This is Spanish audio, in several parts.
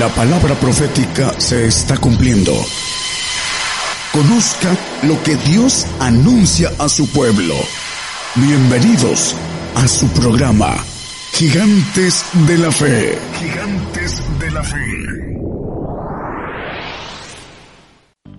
La palabra profética se está cumpliendo. Conozca lo que Dios anuncia a su pueblo. Bienvenidos a su programa, Gigantes de la Fe. Gigantes de la Fe.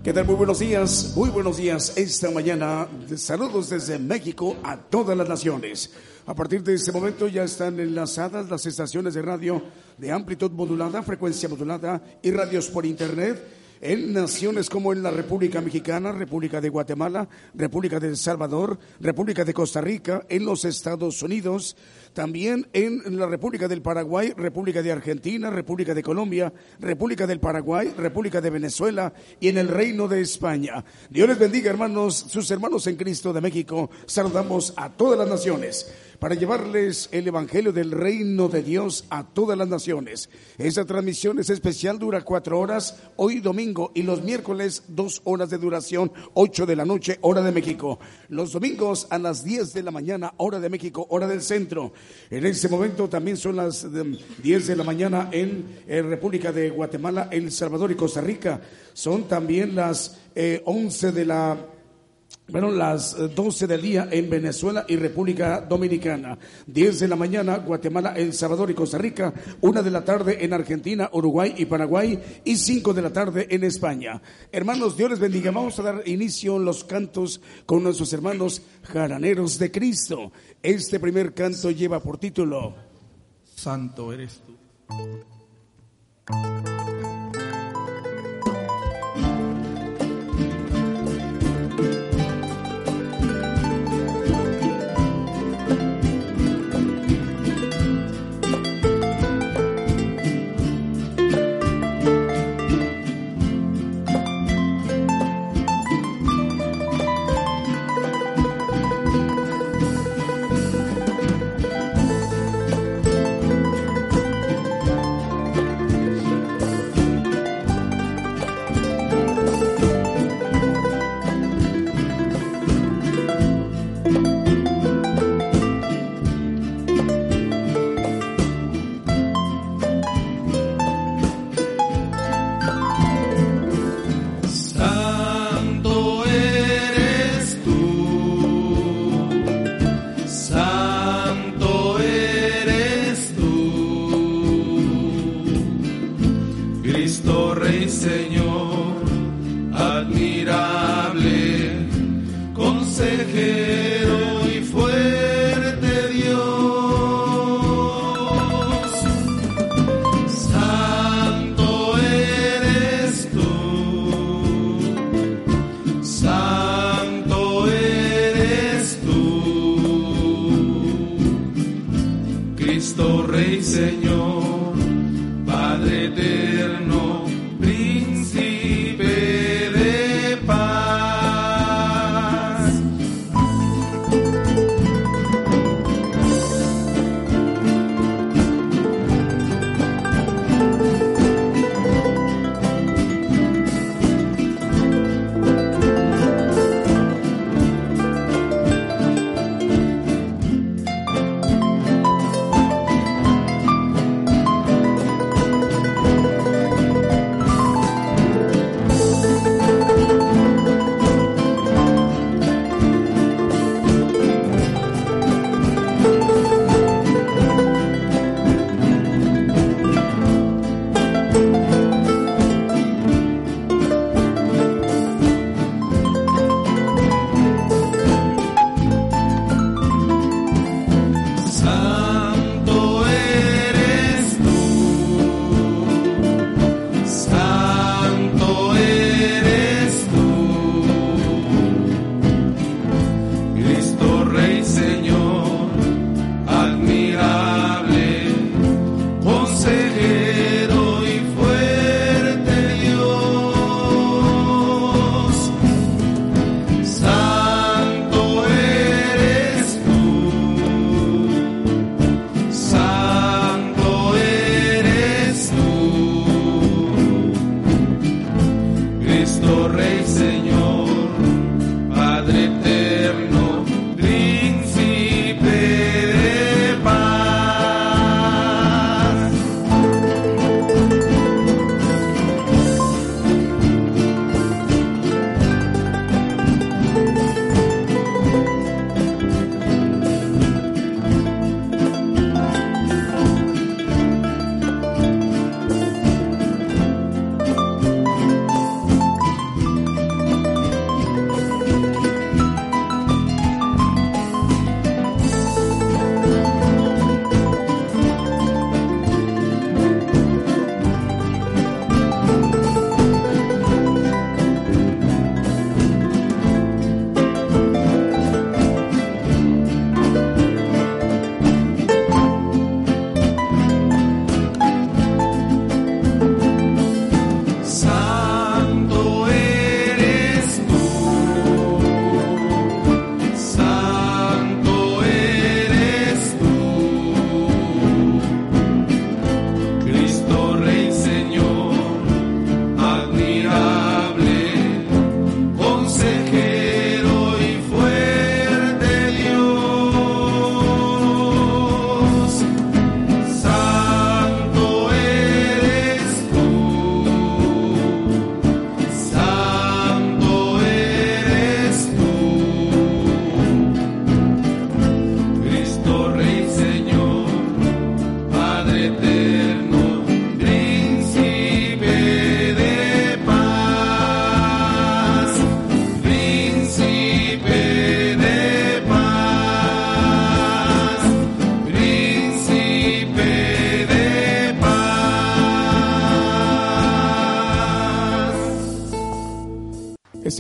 ¿Qué tal? Muy buenos días, muy buenos días. Esta mañana, saludos desde México a todas las naciones. A partir de este momento ya están enlazadas las estaciones de radio de amplitud modulada, frecuencia modulada y radios por internet en naciones como en la República Mexicana, República de Guatemala, República de El Salvador, República de Costa Rica, en los Estados Unidos, también en la República del Paraguay, República de Argentina, República de Colombia, República del Paraguay, República de Venezuela y en el Reino de España. Dios les bendiga, hermanos, sus hermanos en Cristo de México. Saludamos a todas las naciones para llevarles el Evangelio del Reino de Dios a todas las naciones. Esta transmisión es especial, dura cuatro horas, hoy domingo y los miércoles dos horas de duración, ocho de la noche, hora de México. Los domingos a las diez de la mañana, hora de México, hora del centro. En este momento también son las em, diez de la mañana en, República de Guatemala, El Salvador y Costa Rica. Son también las eh, once de la bueno, las 12 eh, del día en Venezuela y República Dominicana, 10 de la mañana Guatemala, El Salvador y Costa Rica, 1 de la tarde en Argentina, Uruguay y Paraguay y 5 de la tarde en España. Hermanos, Dios les bendiga. Vamos a dar inicio a los cantos con nuestros hermanos jaraneros de Cristo. Este primer canto lleva por título Santo eres tú.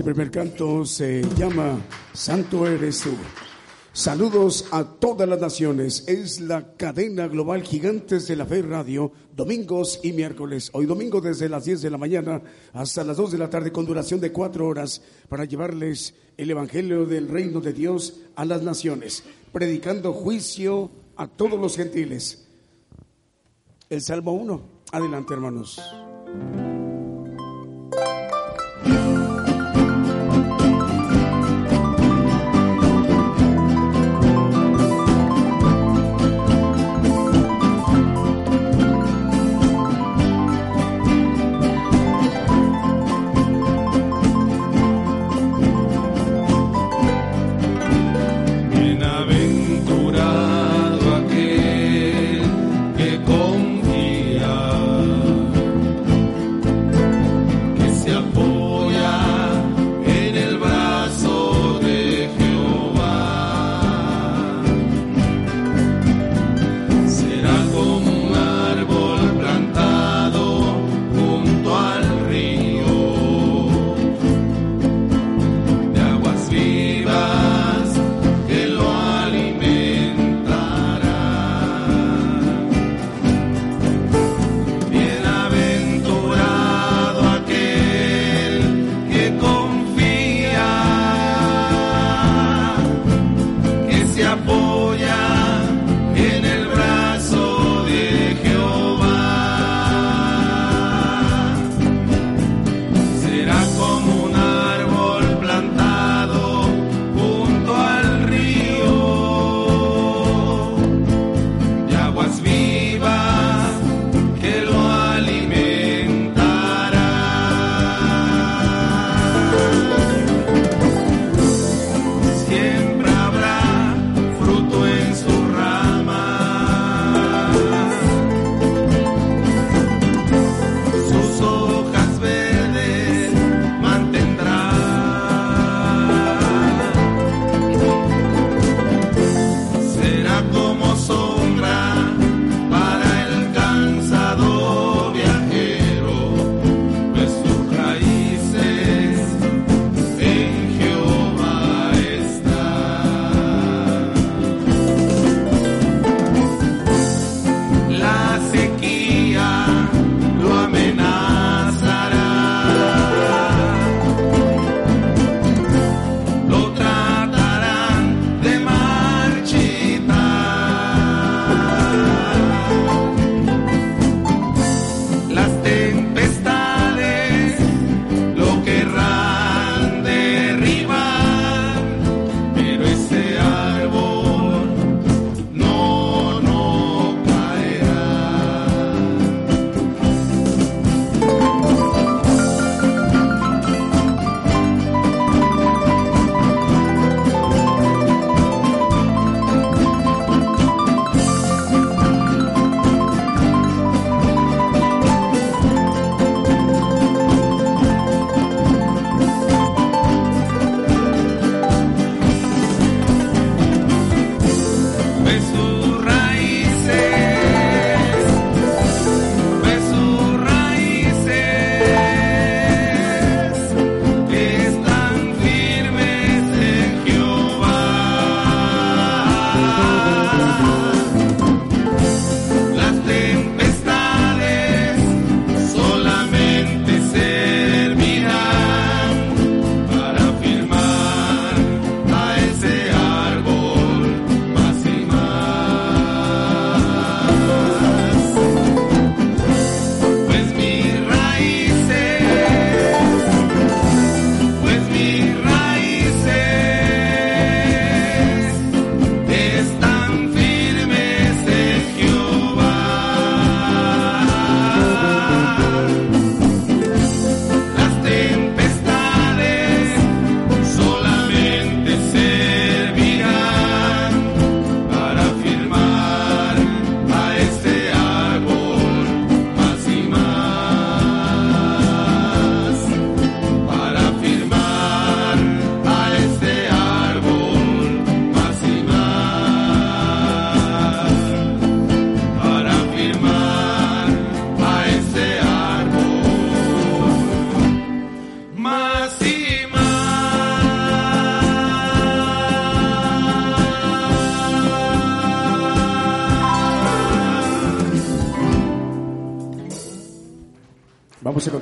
Este primer canto se llama Santo eres tú. Saludos a todas las naciones. Es la cadena global Gigantes de la Fe Radio, domingos y miércoles. Hoy domingo desde las 10 de la mañana hasta las 2 de la tarde con duración de cuatro horas para llevarles el Evangelio del Reino de Dios a las naciones, predicando juicio a todos los gentiles. El Salmo 1. Adelante, hermanos.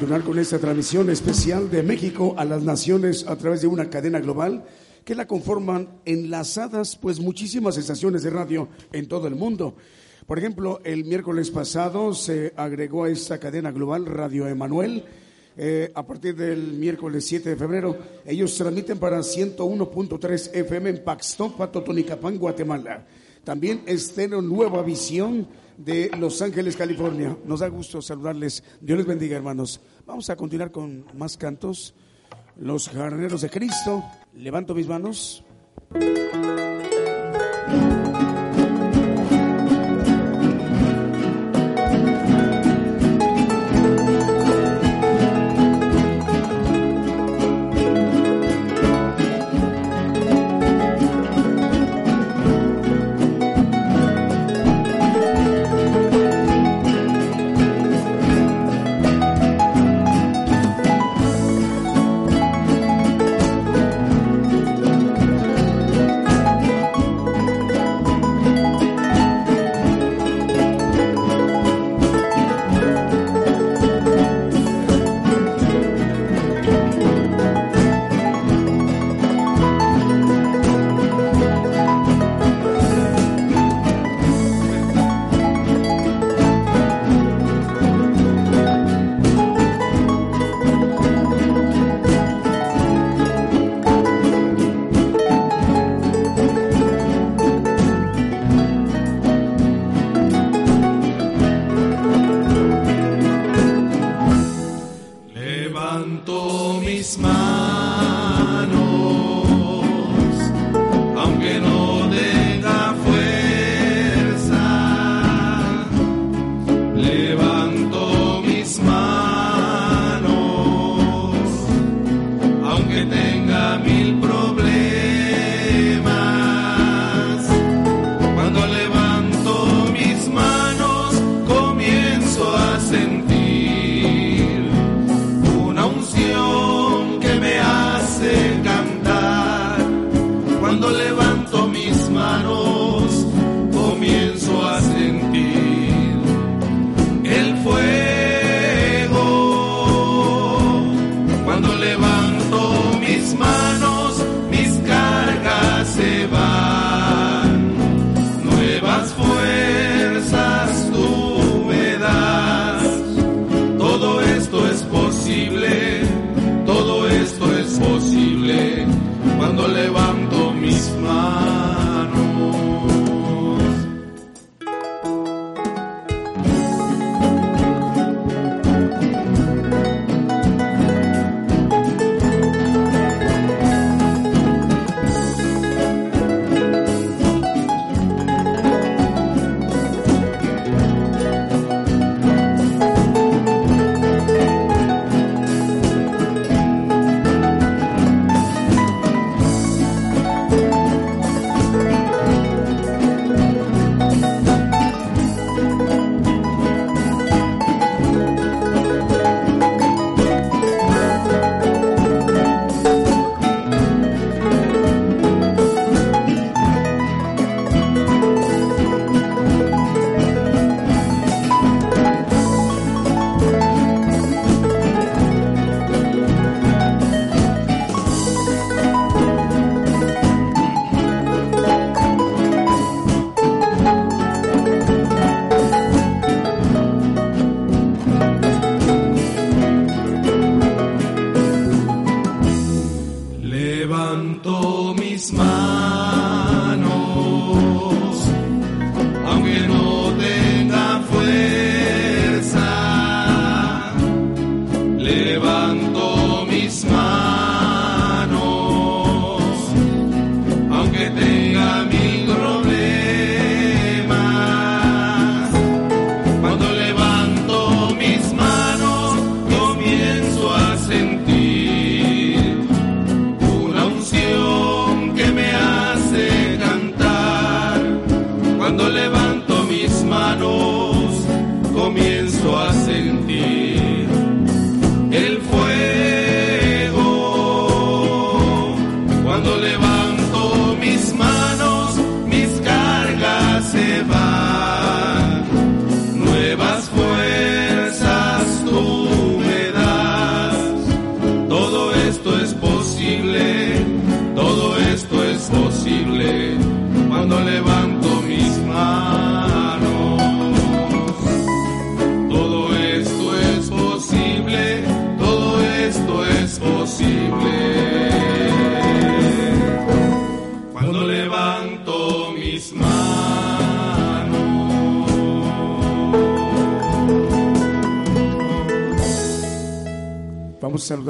Con esta transmisión especial de México a las naciones a través de una cadena global que la conforman enlazadas pues muchísimas estaciones de radio en todo el mundo. Por ejemplo, el miércoles pasado se agregó a esta cadena global Radio Emanuel. Eh, a partir del miércoles 7 de febrero, ellos transmiten para 101.3 FM en Paxtopa, Totonicapán, Guatemala. También estén Nueva Visión de Los Ángeles, California. Nos da gusto saludarles. Dios les bendiga, hermanos. Vamos a continuar con más cantos. Los jardineros de Cristo. Levanto mis manos.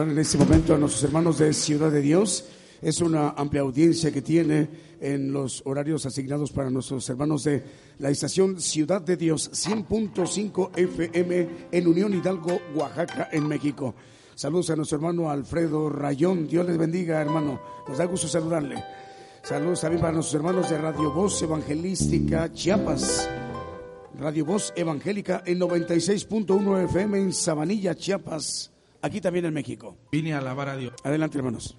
En este momento a nuestros hermanos de Ciudad de Dios. Es una amplia audiencia que tiene en los horarios asignados para nuestros hermanos de la estación Ciudad de Dios 100.5 FM en Unión Hidalgo, Oaxaca, en México. Saludos a nuestro hermano Alfredo Rayón. Dios les bendiga, hermano. Nos da gusto saludarle. Saludos también para nuestros hermanos de Radio Voz Evangelística Chiapas. Radio Voz Evangélica en 96.1 FM en Sabanilla, Chiapas. Aquí también en México. Vine a alabar a Dios. Adelante, hermanos.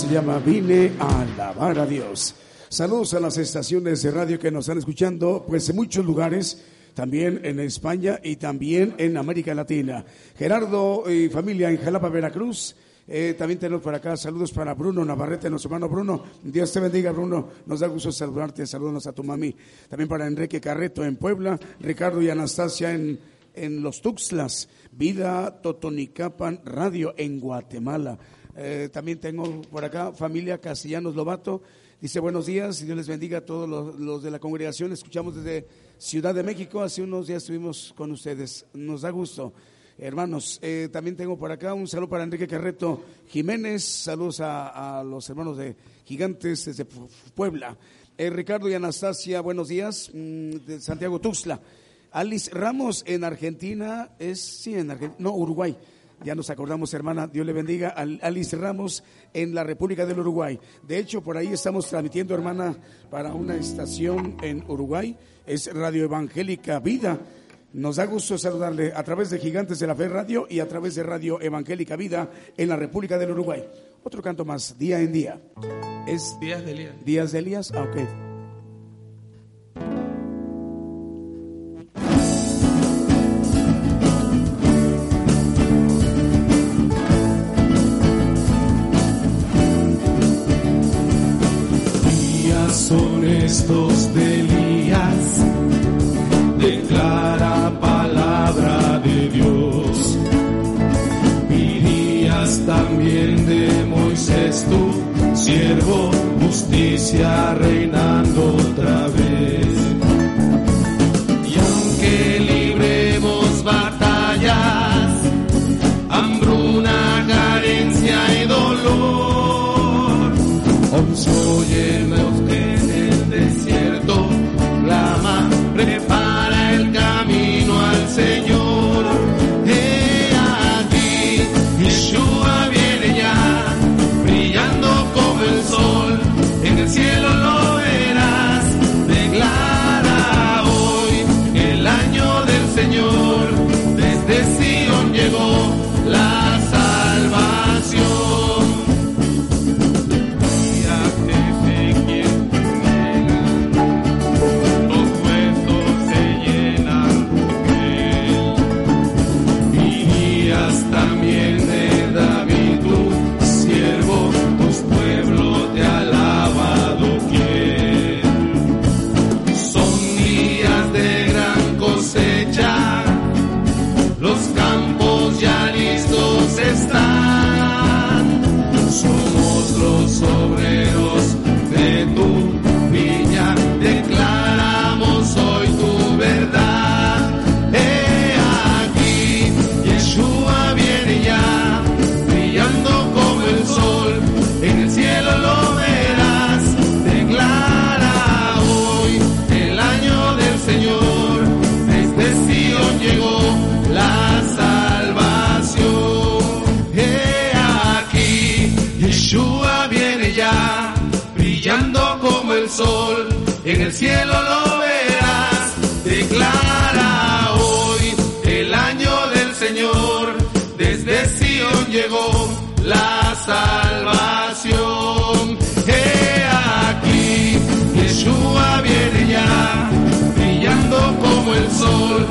Se llama Vine a alabar a Dios. Saludos a las estaciones de radio que nos están escuchando, pues en muchos lugares, también en España y también en América Latina. Gerardo y familia en Jalapa, Veracruz. Eh, también tenemos por acá saludos para Bruno Navarrete, nuestro hermano Bruno. Dios te bendiga, Bruno. Nos da gusto saludarte. Saludos a tu mami. También para Enrique Carreto en Puebla, Ricardo y Anastasia en, en Los Tuxtlas, Vida Totonicapan Radio en Guatemala. Eh, también tengo por acá familia Castellanos Lobato, Dice buenos días y Dios les bendiga a todos los, de la congregación. Escuchamos desde Ciudad de México. Hace unos días estuvimos con ustedes. Nos da gusto. Hermanos, eh, también tengo por acá un saludo para Enrique Carreto Jiménez. Saludos a, los hermanos de Gigantes desde Puebla. Eh, Ricardo y Anastasia, buenos días. Mm, de Santiago Tuxtla. Alice Ramos en Argentina. Es, sí, en Argentina. No, Uruguay. Ya nos acordamos, hermana, Dios le bendiga, a Alice Ramos en la República del Uruguay. De hecho, por ahí estamos transmitiendo, hermana, para una estación en Uruguay. Es Radio Evangélica Vida. Nos da gusto saludarle a través de Gigantes de la Fe Radio y a través de Radio Evangélica Vida en la República del Uruguay. Otro canto más, día en día. Es Días de Elías. Días de Elías, ah, ok. Son estos de Elías, declara palabra de Dios. Y días también de Moisés, tu siervo, justicia reinando otra vez. El cielo lo verás, declara hoy el año del Señor, desde Sion llegó la salvación. He aquí, Yeshua viene ya, brillando como el sol,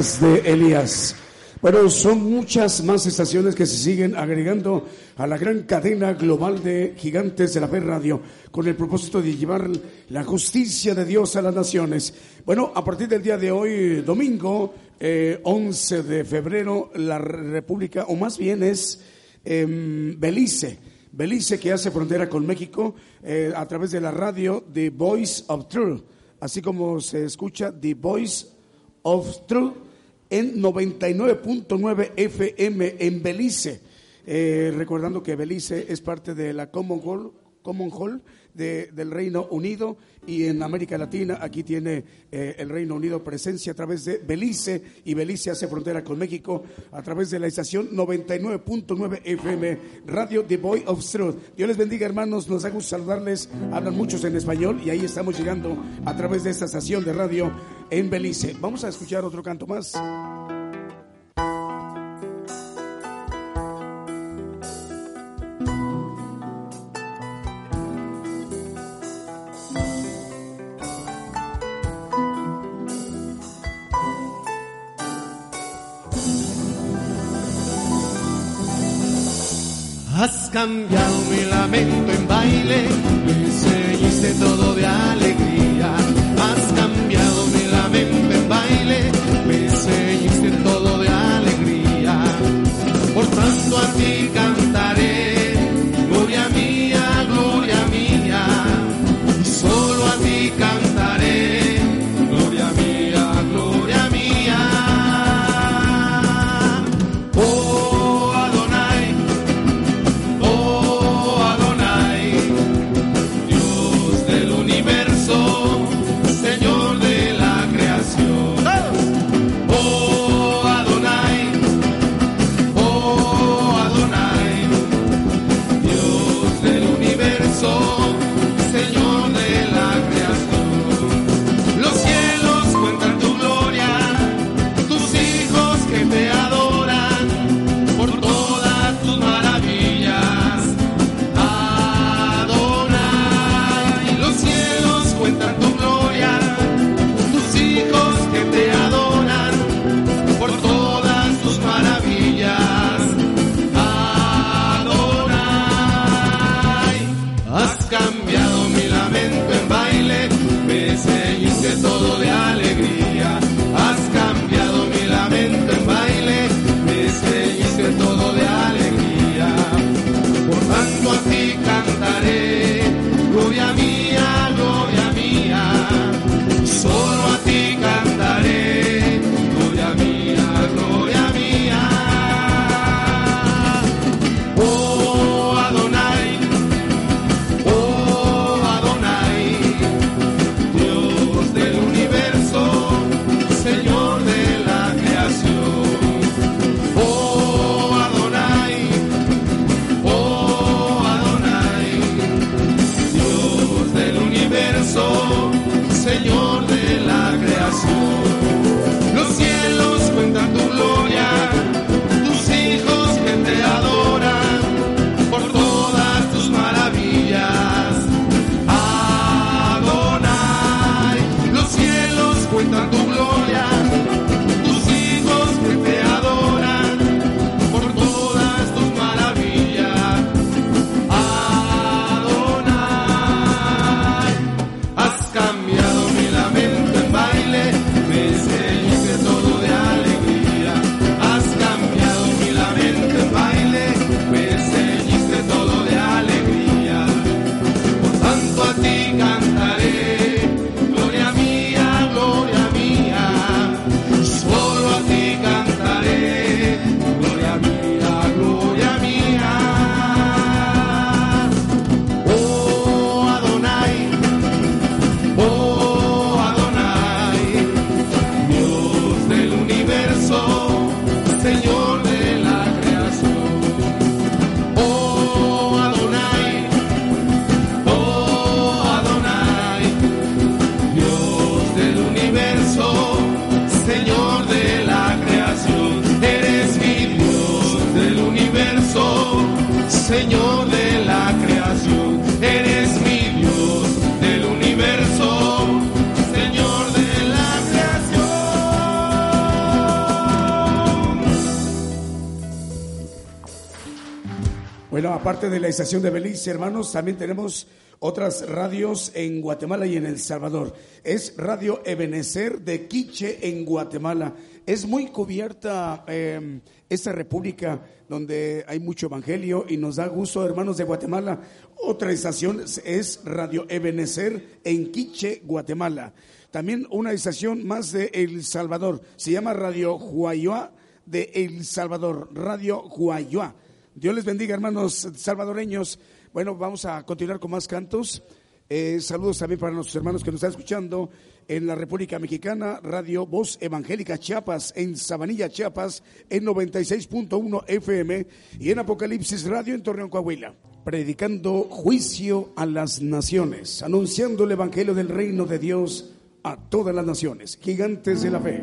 De Elías. Bueno, son muchas más estaciones que se siguen agregando a la gran cadena global de gigantes de la fe radio con el propósito de llevar la justicia de Dios a las naciones. Bueno, a partir del día de hoy, domingo, 11 eh, de febrero, la República, o más bien es em, Belice, Belice que hace frontera con México eh, a través de la radio The Voice of Truth, así como se escucha The Voice of Truth en 99.9 FM en Belice. Eh, recordando que Belice es parte de la Common Hall, Common Hall del Reino Unido y en América Latina aquí tiene eh, el Reino Unido presencia a través de Belice y Belice hace frontera con México a través de la estación 99.9 FM Radio The Boy of Truth. Dios les bendiga hermanos, nos da gusto saludarles, hablan muchos en español y ahí estamos llegando a través de esta estación de radio en Belice. Vamos a escuchar otro canto más. Has cambiado mi lamento en baile, me todo de alegría. Aparte de la estación de Belice, hermanos, también tenemos otras radios en Guatemala y en El Salvador. Es Radio Ebenecer de Quiche en Guatemala. Es muy cubierta em, esta república donde hay mucho evangelio y nos da gusto, hermanos de Guatemala. Otra estación es Radio Ebenecer en Quiche, Guatemala. También una estación más de El Salvador. Se llama Radio Huayua de El Salvador. Radio Huayua. Dios les bendiga, hermanos salvadoreños. Bueno, vamos a continuar con más cantos. Eh, saludos también para nuestros hermanos que nos están escuchando en la República Mexicana, Radio Voz Evangélica Chiapas, en Sabanilla, Chiapas, en 96.1 FM y en Apocalipsis Radio en Torreón, Coahuila, predicando juicio a las naciones, anunciando el Evangelio del Reino de Dios a todas las naciones, gigantes de la fe.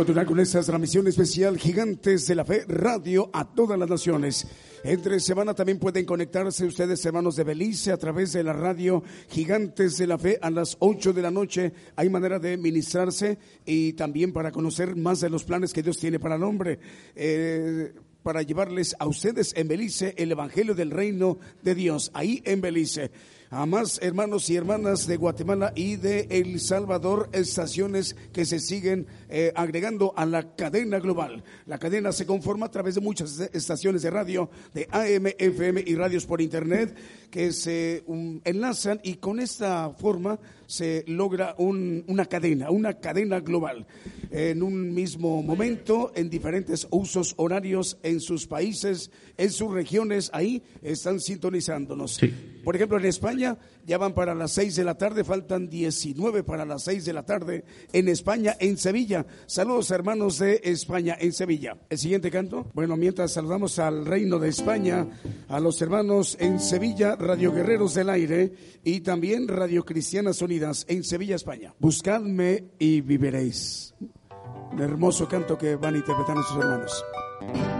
Continuar con esta transmisión especial Gigantes de la Fe Radio a todas las naciones. Entre semana también pueden conectarse ustedes, hermanos de Belice, a través de la radio Gigantes de la Fe a las 8 de la noche. Hay manera de ministrarse y también para conocer más de los planes que Dios tiene para el hombre. Eh, para llevarles a ustedes en Belice el Evangelio del Reino de Dios, ahí en Belice a más hermanos y hermanas de Guatemala y de El Salvador, estaciones que se siguen eh, agregando a la cadena global. La cadena se conforma a través de muchas estaciones de radio, de AM, FM y radios por Internet, que se um, enlazan y con esta forma se logra una cadena, una cadena global. En un mismo momento, en diferentes usos horarios en sus países, en sus regiones, ahí están sintonizándonos. Por ejemplo, en España ya van para las seis de la tarde, faltan 19 para las seis de la tarde en España, en Sevilla. Saludos hermanos de España, en Sevilla. El siguiente canto. Bueno, mientras saludamos al reino de España, a los hermanos en Sevilla, Radio Guerreros del Aire y también Radio Cristianas Unidas en Sevilla, España. Buscadme y viviréis. Hermoso canto que van a interpretar nuestros hermanos.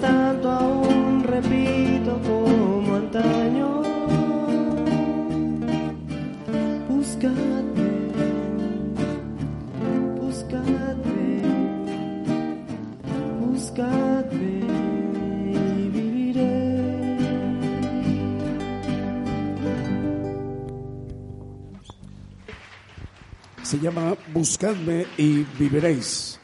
Tanto aún repito como antaño, buscadme, buscadme, buscadme y viviré. Se llama Buscadme y viviréis.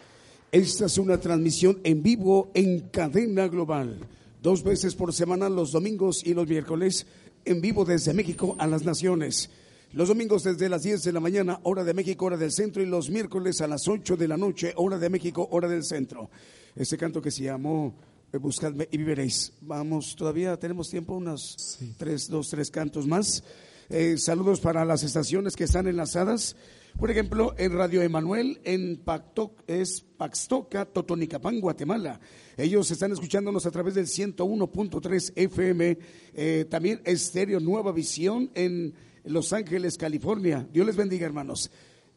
Esta es una transmisión en vivo en cadena global. Dos veces por semana, los domingos y los miércoles, en vivo desde México a las naciones. Los domingos desde las 10 de la mañana, hora de México, hora del centro, y los miércoles a las 8 de la noche, hora de México, hora del centro. Este canto que se llamó eh, Buscadme y viviréis. Vamos, todavía tenemos tiempo, unos tres, dos, tres cantos más. Eh, saludos para las estaciones que están enlazadas. Por ejemplo, en Radio Emanuel, en Pacto, es Paxtoca, Totonicapán, Guatemala. Ellos están escuchándonos a través del 101.3 FM. Eh, también Estéreo Nueva Visión en Los Ángeles, California. Dios les bendiga, hermanos.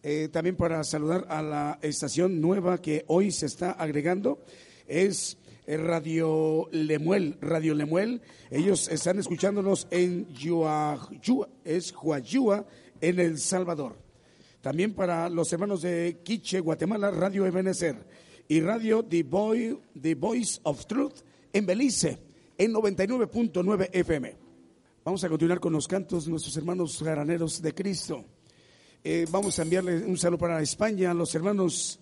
Eh, también para saludar a la estación nueva que hoy se está agregando. Es eh, Radio Lemuel, Radio Lemuel. Ellos están escuchándonos en Yuayua, es Huayua, en El Salvador. También para los hermanos de Quiche, Guatemala, Radio Ebenezer. Y Radio The, Voice of Truth en Belice, en 99.9 FM. Vamos a continuar con los cantos de nuestros hermanos garaneros de Cristo. Eh, vamos a enviarle un saludo para España a los hermanos.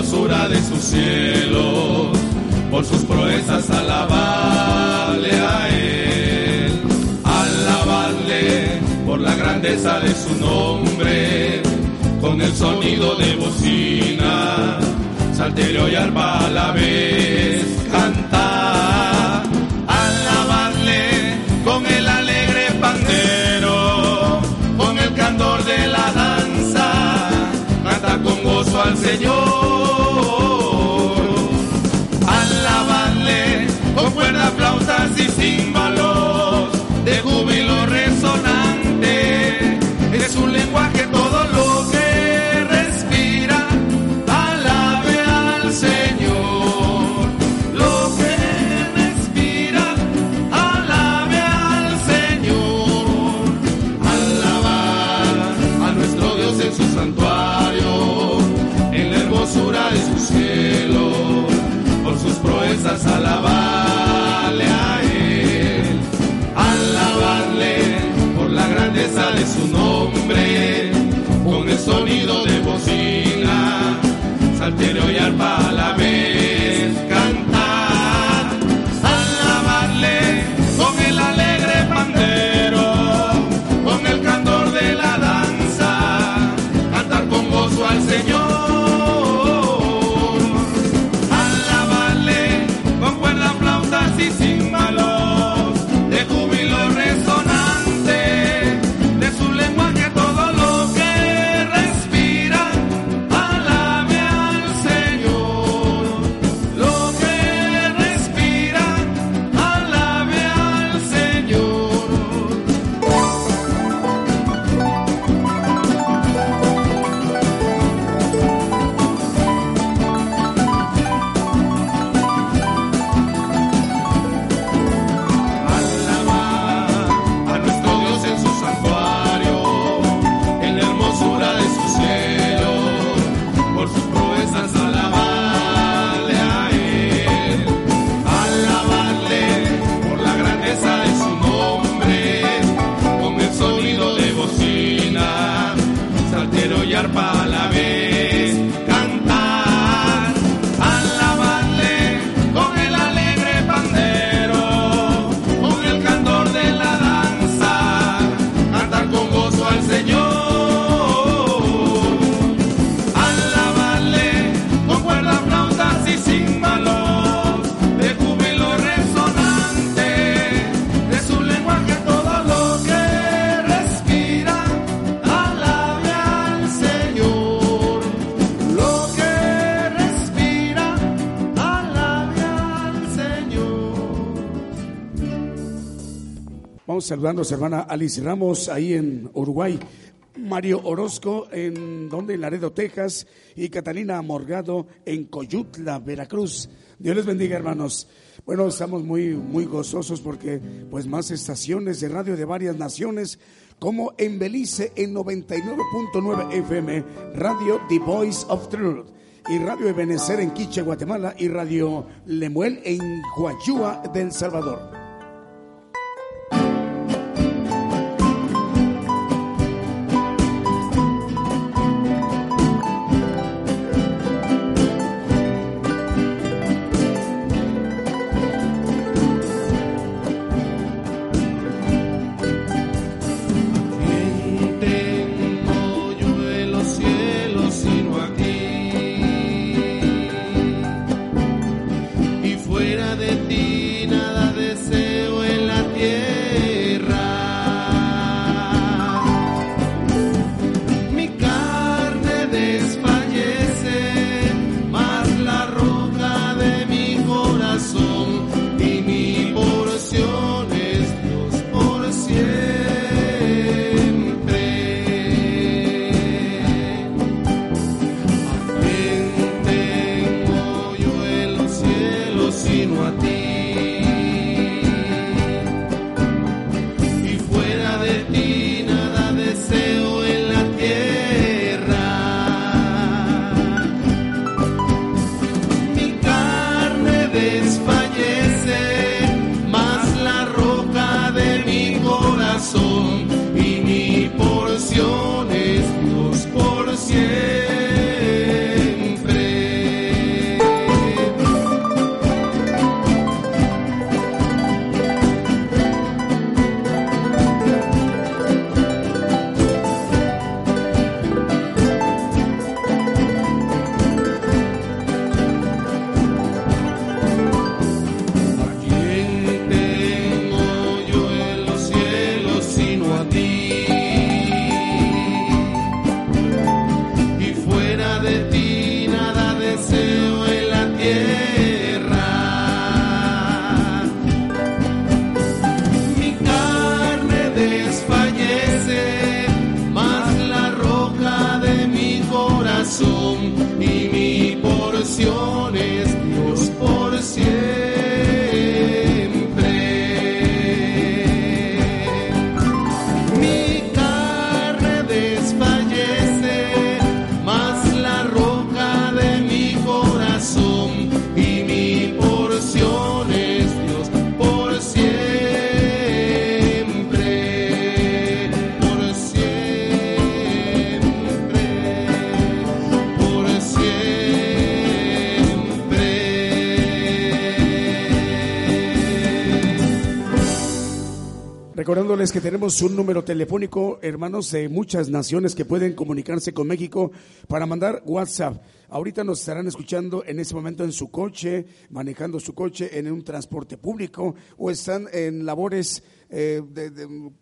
De sus cielos. Por sus proezas alabarle a Él. Alabarle por la grandeza de su nombre, con el sonido de bocina, salterio y arpa a la vez, cantar, al Señor. Alabarle con cuerdas, flautas y címbalos sonido de bocina. Salterio y arpa a la vez. Saludando a su hermana Alice Ramos ahí en Uruguay. Mario Orozco en donde en Laredo, Texas y Catalina Morgado en Coyutla, Veracruz. Dios les bendiga, hermanos. Bueno, estamos muy muy gozosos porque pues más estaciones de radio de varias naciones como en Belice en 99.9 FM, Radio The Voice of Truth y Radio Ebenecer en Quiche, Guatemala y Radio Lemuel en Guayúa del Salvador. Tenemos un número telefónico, hermanos de muchas naciones que pueden comunicarse con México para mandar WhatsApp. Ahorita nos estarán escuchando en ese momento en su coche, manejando su coche en un transporte público o están en labores eh, de, de,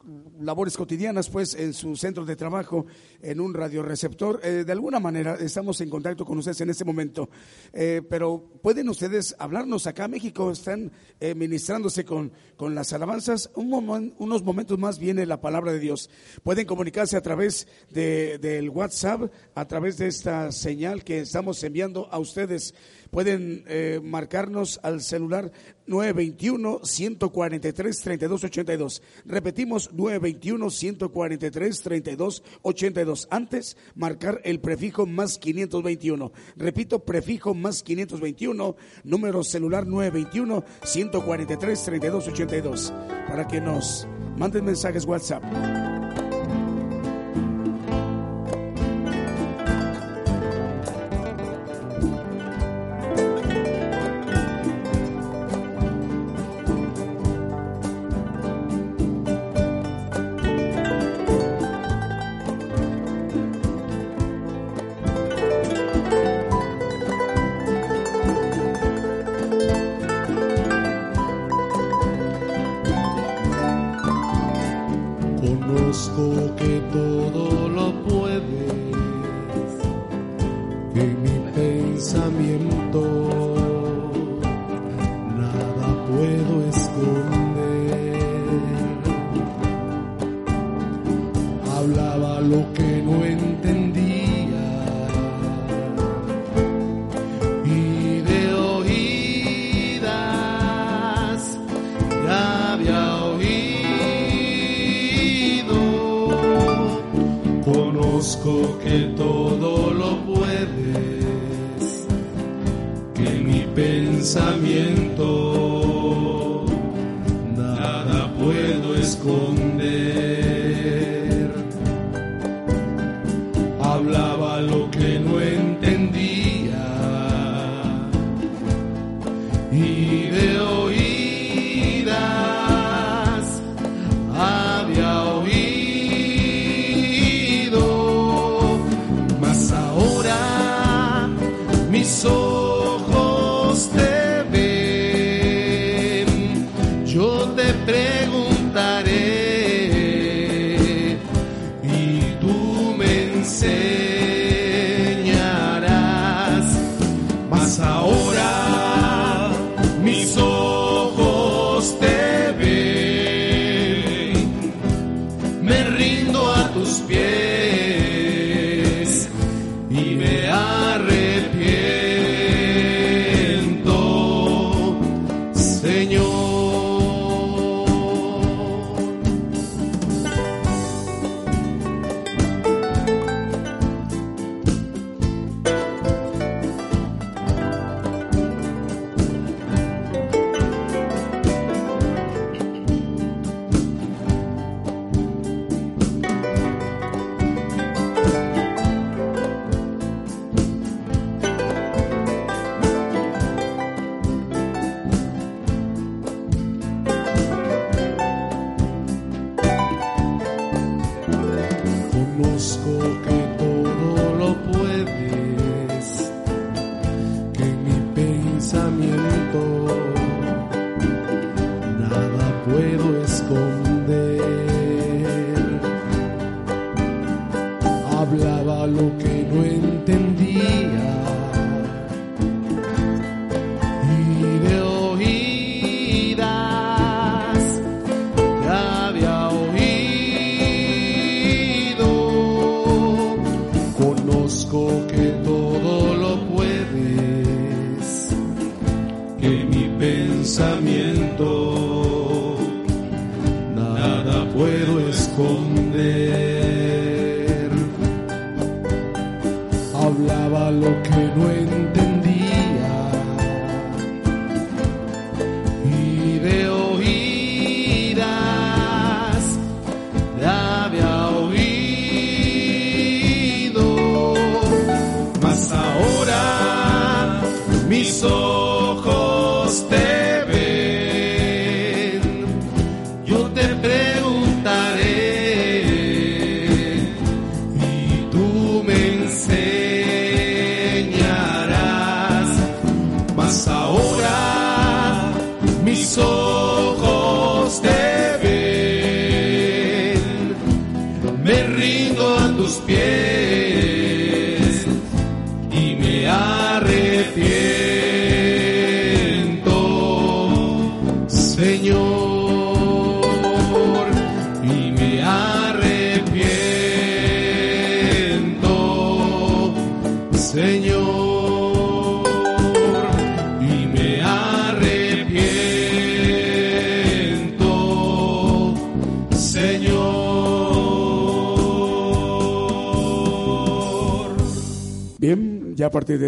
labores cotidianas, pues en su centro de trabajo, en un radioreceptor. Eh, de alguna manera estamos en contacto con ustedes en este momento, Eh, pero pueden ustedes hablarnos acá a México, están eh, ministrándose con, con las alabanzas. Un unos momentos más viene la palabra de Dios. Pueden comunicarse a través de, del WhatsApp, a través de esta señal que estamos enviando a ustedes. Pueden eh, marcarnos al celular 921-143-3282. Repetimos, 921-143-3282. Antes, marcar el prefijo más 521. Repito, prefijo más 521, número celular 921-143-3282. Para que nos manden mensajes WhatsApp.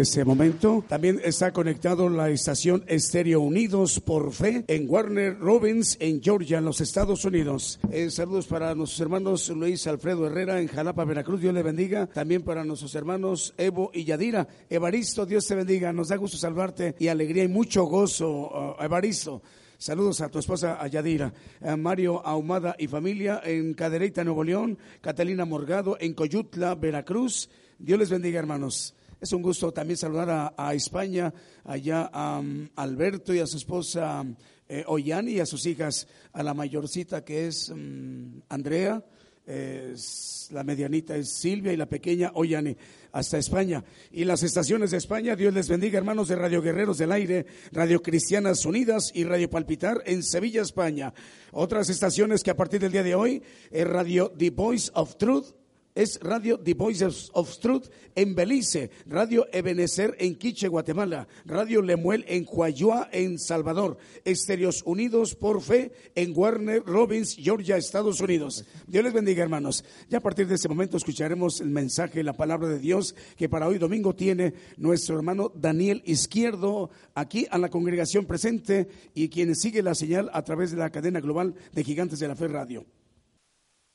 Este momento también está conectado la estación Estéreo Unidos por Fe en Warner Robins en Georgia, en los Estados Unidos. Eh, saludos para nuestros hermanos Luis Alfredo Herrera en Jalapa, Veracruz, Dios le bendiga. También para nuestros hermanos Evo y Yadira. Evaristo, Dios te bendiga. Nos da gusto salvarte y alegría y mucho gozo, uh, Evaristo. Saludos a tu esposa a Yadira, a Mario Ahumada y familia en Cadereyta, Nuevo León, Catalina Morgado en Coyutla, Veracruz. Dios les bendiga, hermanos. Es un gusto también saludar a, España, allá a um, Alberto y a su esposa eh, Ollani y a sus hijas, a la mayorcita que es um, Andrea, es- la medianita es Silvia y la pequeña Ollani, hasta España. Y las estaciones de España, Dios les bendiga, hermanos de Radio Guerreros del Aire, Radio Cristianas Unidas y Radio Palpitar en Sevilla, España. Otras estaciones que a partir del día de hoy, es Radio The Voice of Truth es Radio The Voices of Truth en Belice, Radio Ebenezer en Quiche, Guatemala, Radio Lemuel en Huayua, en Salvador, Estéreos Unidos por Fe en Warner Robins, Georgia, Estados Unidos. Dios les bendiga, hermanos. Ya a partir de este momento escucharemos el mensaje, la palabra de Dios que para hoy domingo tiene nuestro hermano Daniel Izquierdo aquí a la congregación presente y quien sigue la señal a través de la cadena global de Gigantes de la Fe Radio.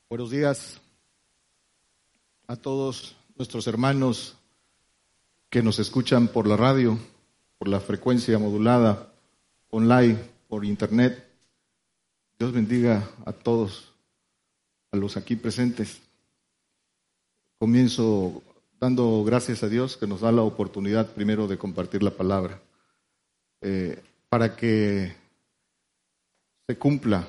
Buenos días a todos nuestros hermanos que nos escuchan por la radio, por la frecuencia modulada, online, por internet. Dios bendiga a todos, a los aquí presentes. Comienzo dando gracias a Dios que nos da la oportunidad primero de compartir la palabra, eh, para que se cumpla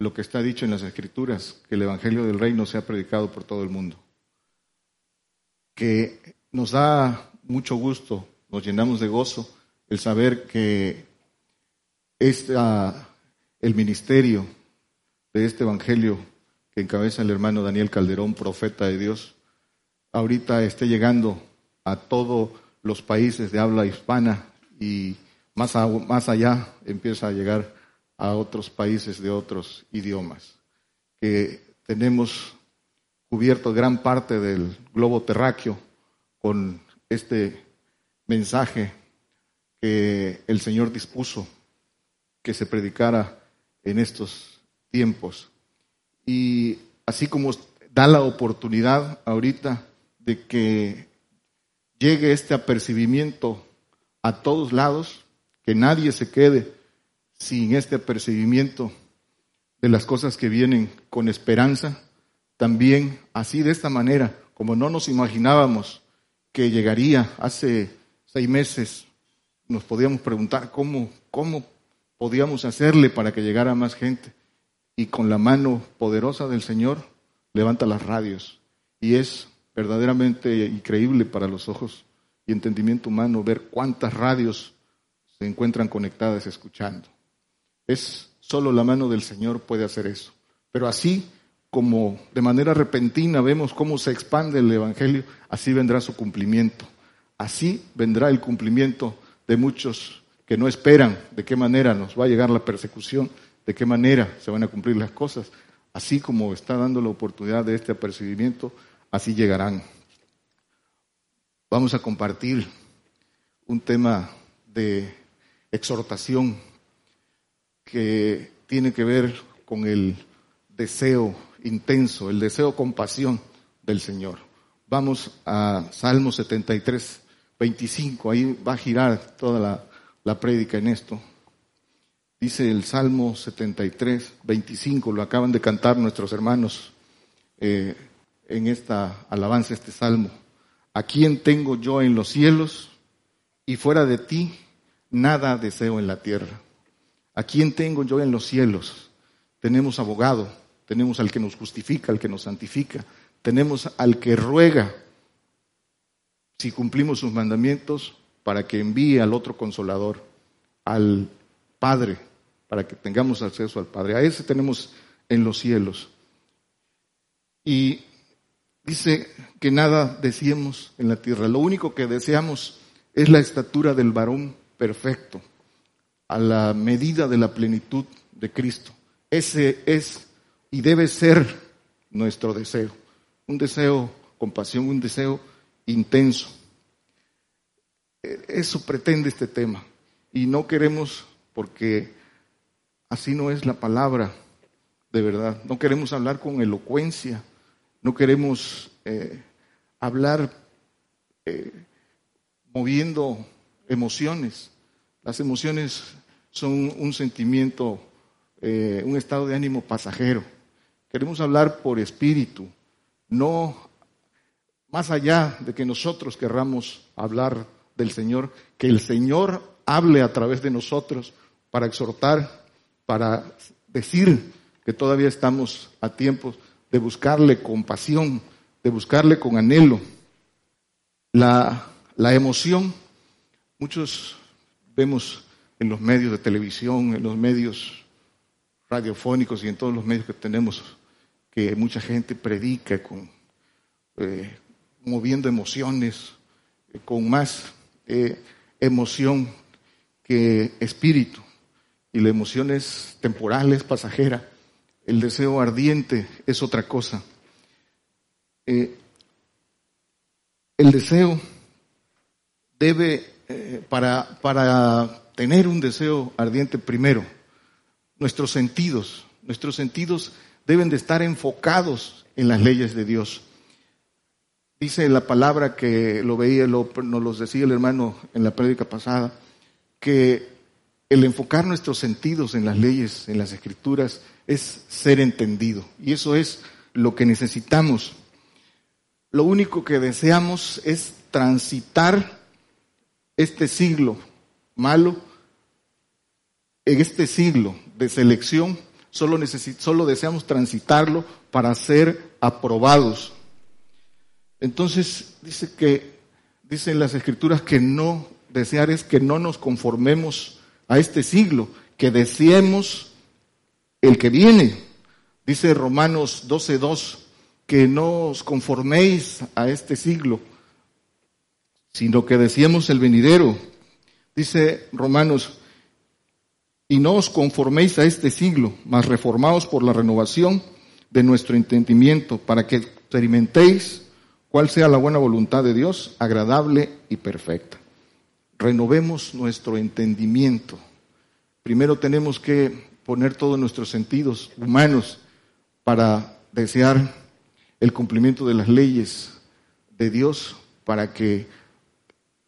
lo que está dicho en las Escrituras, que el Evangelio del Reino sea predicado por todo el mundo que nos da mucho gusto, nos llenamos de gozo el saber que esta, el ministerio de este Evangelio que encabeza el hermano Daniel Calderón, profeta de Dios, ahorita esté llegando a todos los países de habla hispana y más, más allá empieza a llegar a otros países de otros idiomas, que tenemos cubierto gran parte del globo terráqueo con este mensaje que el Señor dispuso que se predicara en estos tiempos. Y así como da la oportunidad ahorita de que llegue este apercibimiento a todos lados, que nadie se quede sin este apercibimiento de las cosas que vienen con esperanza, también así de esta manera, como no nos imaginábamos que llegaría hace seis meses, nos podíamos preguntar cómo, cómo podíamos hacerle para que llegara más gente. Y con la mano poderosa del Señor levanta las radios. Y es verdaderamente increíble para los ojos y entendimiento humano ver cuántas radios se encuentran conectadas escuchando. Es solo la mano del Señor puede hacer eso. Pero así como de manera repentina vemos cómo se expande el Evangelio, así vendrá su cumplimiento. Así vendrá el cumplimiento de muchos que no esperan de qué manera nos va a llegar la persecución, de qué manera se van a cumplir las cosas. Así como está dando la oportunidad de este apercibimiento, así llegarán. Vamos a compartir un tema de exhortación que tiene que ver con el deseo intenso, el deseo compasión del Señor. Vamos a Salmo 73, 25, ahí va a girar toda la, la prédica en esto. Dice el Salmo 73, 25, lo acaban de cantar nuestros hermanos eh, en esta alabanza, este Salmo. ¿A quién tengo yo en los cielos? Y fuera de ti, nada deseo en la tierra. ¿A quién tengo yo en los cielos? Tenemos abogado, tenemos al que nos justifica, al que nos santifica, tenemos al que ruega si cumplimos sus mandamientos para que envíe al otro consolador, al Padre, para que tengamos acceso al Padre. A ese tenemos en los cielos. Y dice que nada deseamos en la tierra, lo único que deseamos es la estatura del varón perfecto, a la medida de la plenitud de Cristo. Ese es y debe ser nuestro deseo. Un deseo con pasión, un deseo intenso. E, eso pretende este tema. Y no queremos, porque así no es la palabra de verdad. No queremos hablar con elocuencia. No queremos eh, hablar eh, moviendo emociones. Las emociones son un sentimiento, eh, un estado de ánimo pasajero. Queremos hablar por espíritu, no más allá de que nosotros querramos hablar del Señor, que el Señor hable a través de nosotros para exhortar, para decir que todavía estamos a tiempo de buscarle con pasión, de buscarle con anhelo. La, la emoción, muchos vemos en los medios de televisión, en los medios radiofónicos y en todos los medios que tenemos que mucha gente predica con eh, moviendo emociones, eh, con más eh, emoción que espíritu. Y la emoción es temporal, es pasajera. El deseo ardiente es otra cosa. El deseo debe, para, para tener un deseo ardiente primero, nuestros sentidos, nuestros sentidos deben de estar enfocados en las leyes de Dios. Dice la palabra que lo veía, lo, nos lo decía el hermano en la prédica pasada, que el enfocar nuestros sentidos en las leyes, en las escrituras, es ser entendido. Y eso es lo que necesitamos. Lo único que deseamos es transitar este siglo malo, en este siglo de selección, solo, solo deseamos transitarlo para ser aprobados. Entonces dice que, dicen las escrituras que no, desear es que no nos conformemos a este siglo, que deseemos el que viene. Dice Romanos 12.2, que no os conforméis a este siglo, sino que deseemos el venidero. Dice Romanos, y no os conforméis a este siglo, mas reformaos por la renovación de nuestro entendimiento, para que experimentéis cuál sea la buena voluntad de Dios, agradable y perfecta. Renovemos nuestro entendimiento. Primero tenemos que poner todos nuestros sentidos humanos para desear el cumplimiento de las leyes de Dios, para que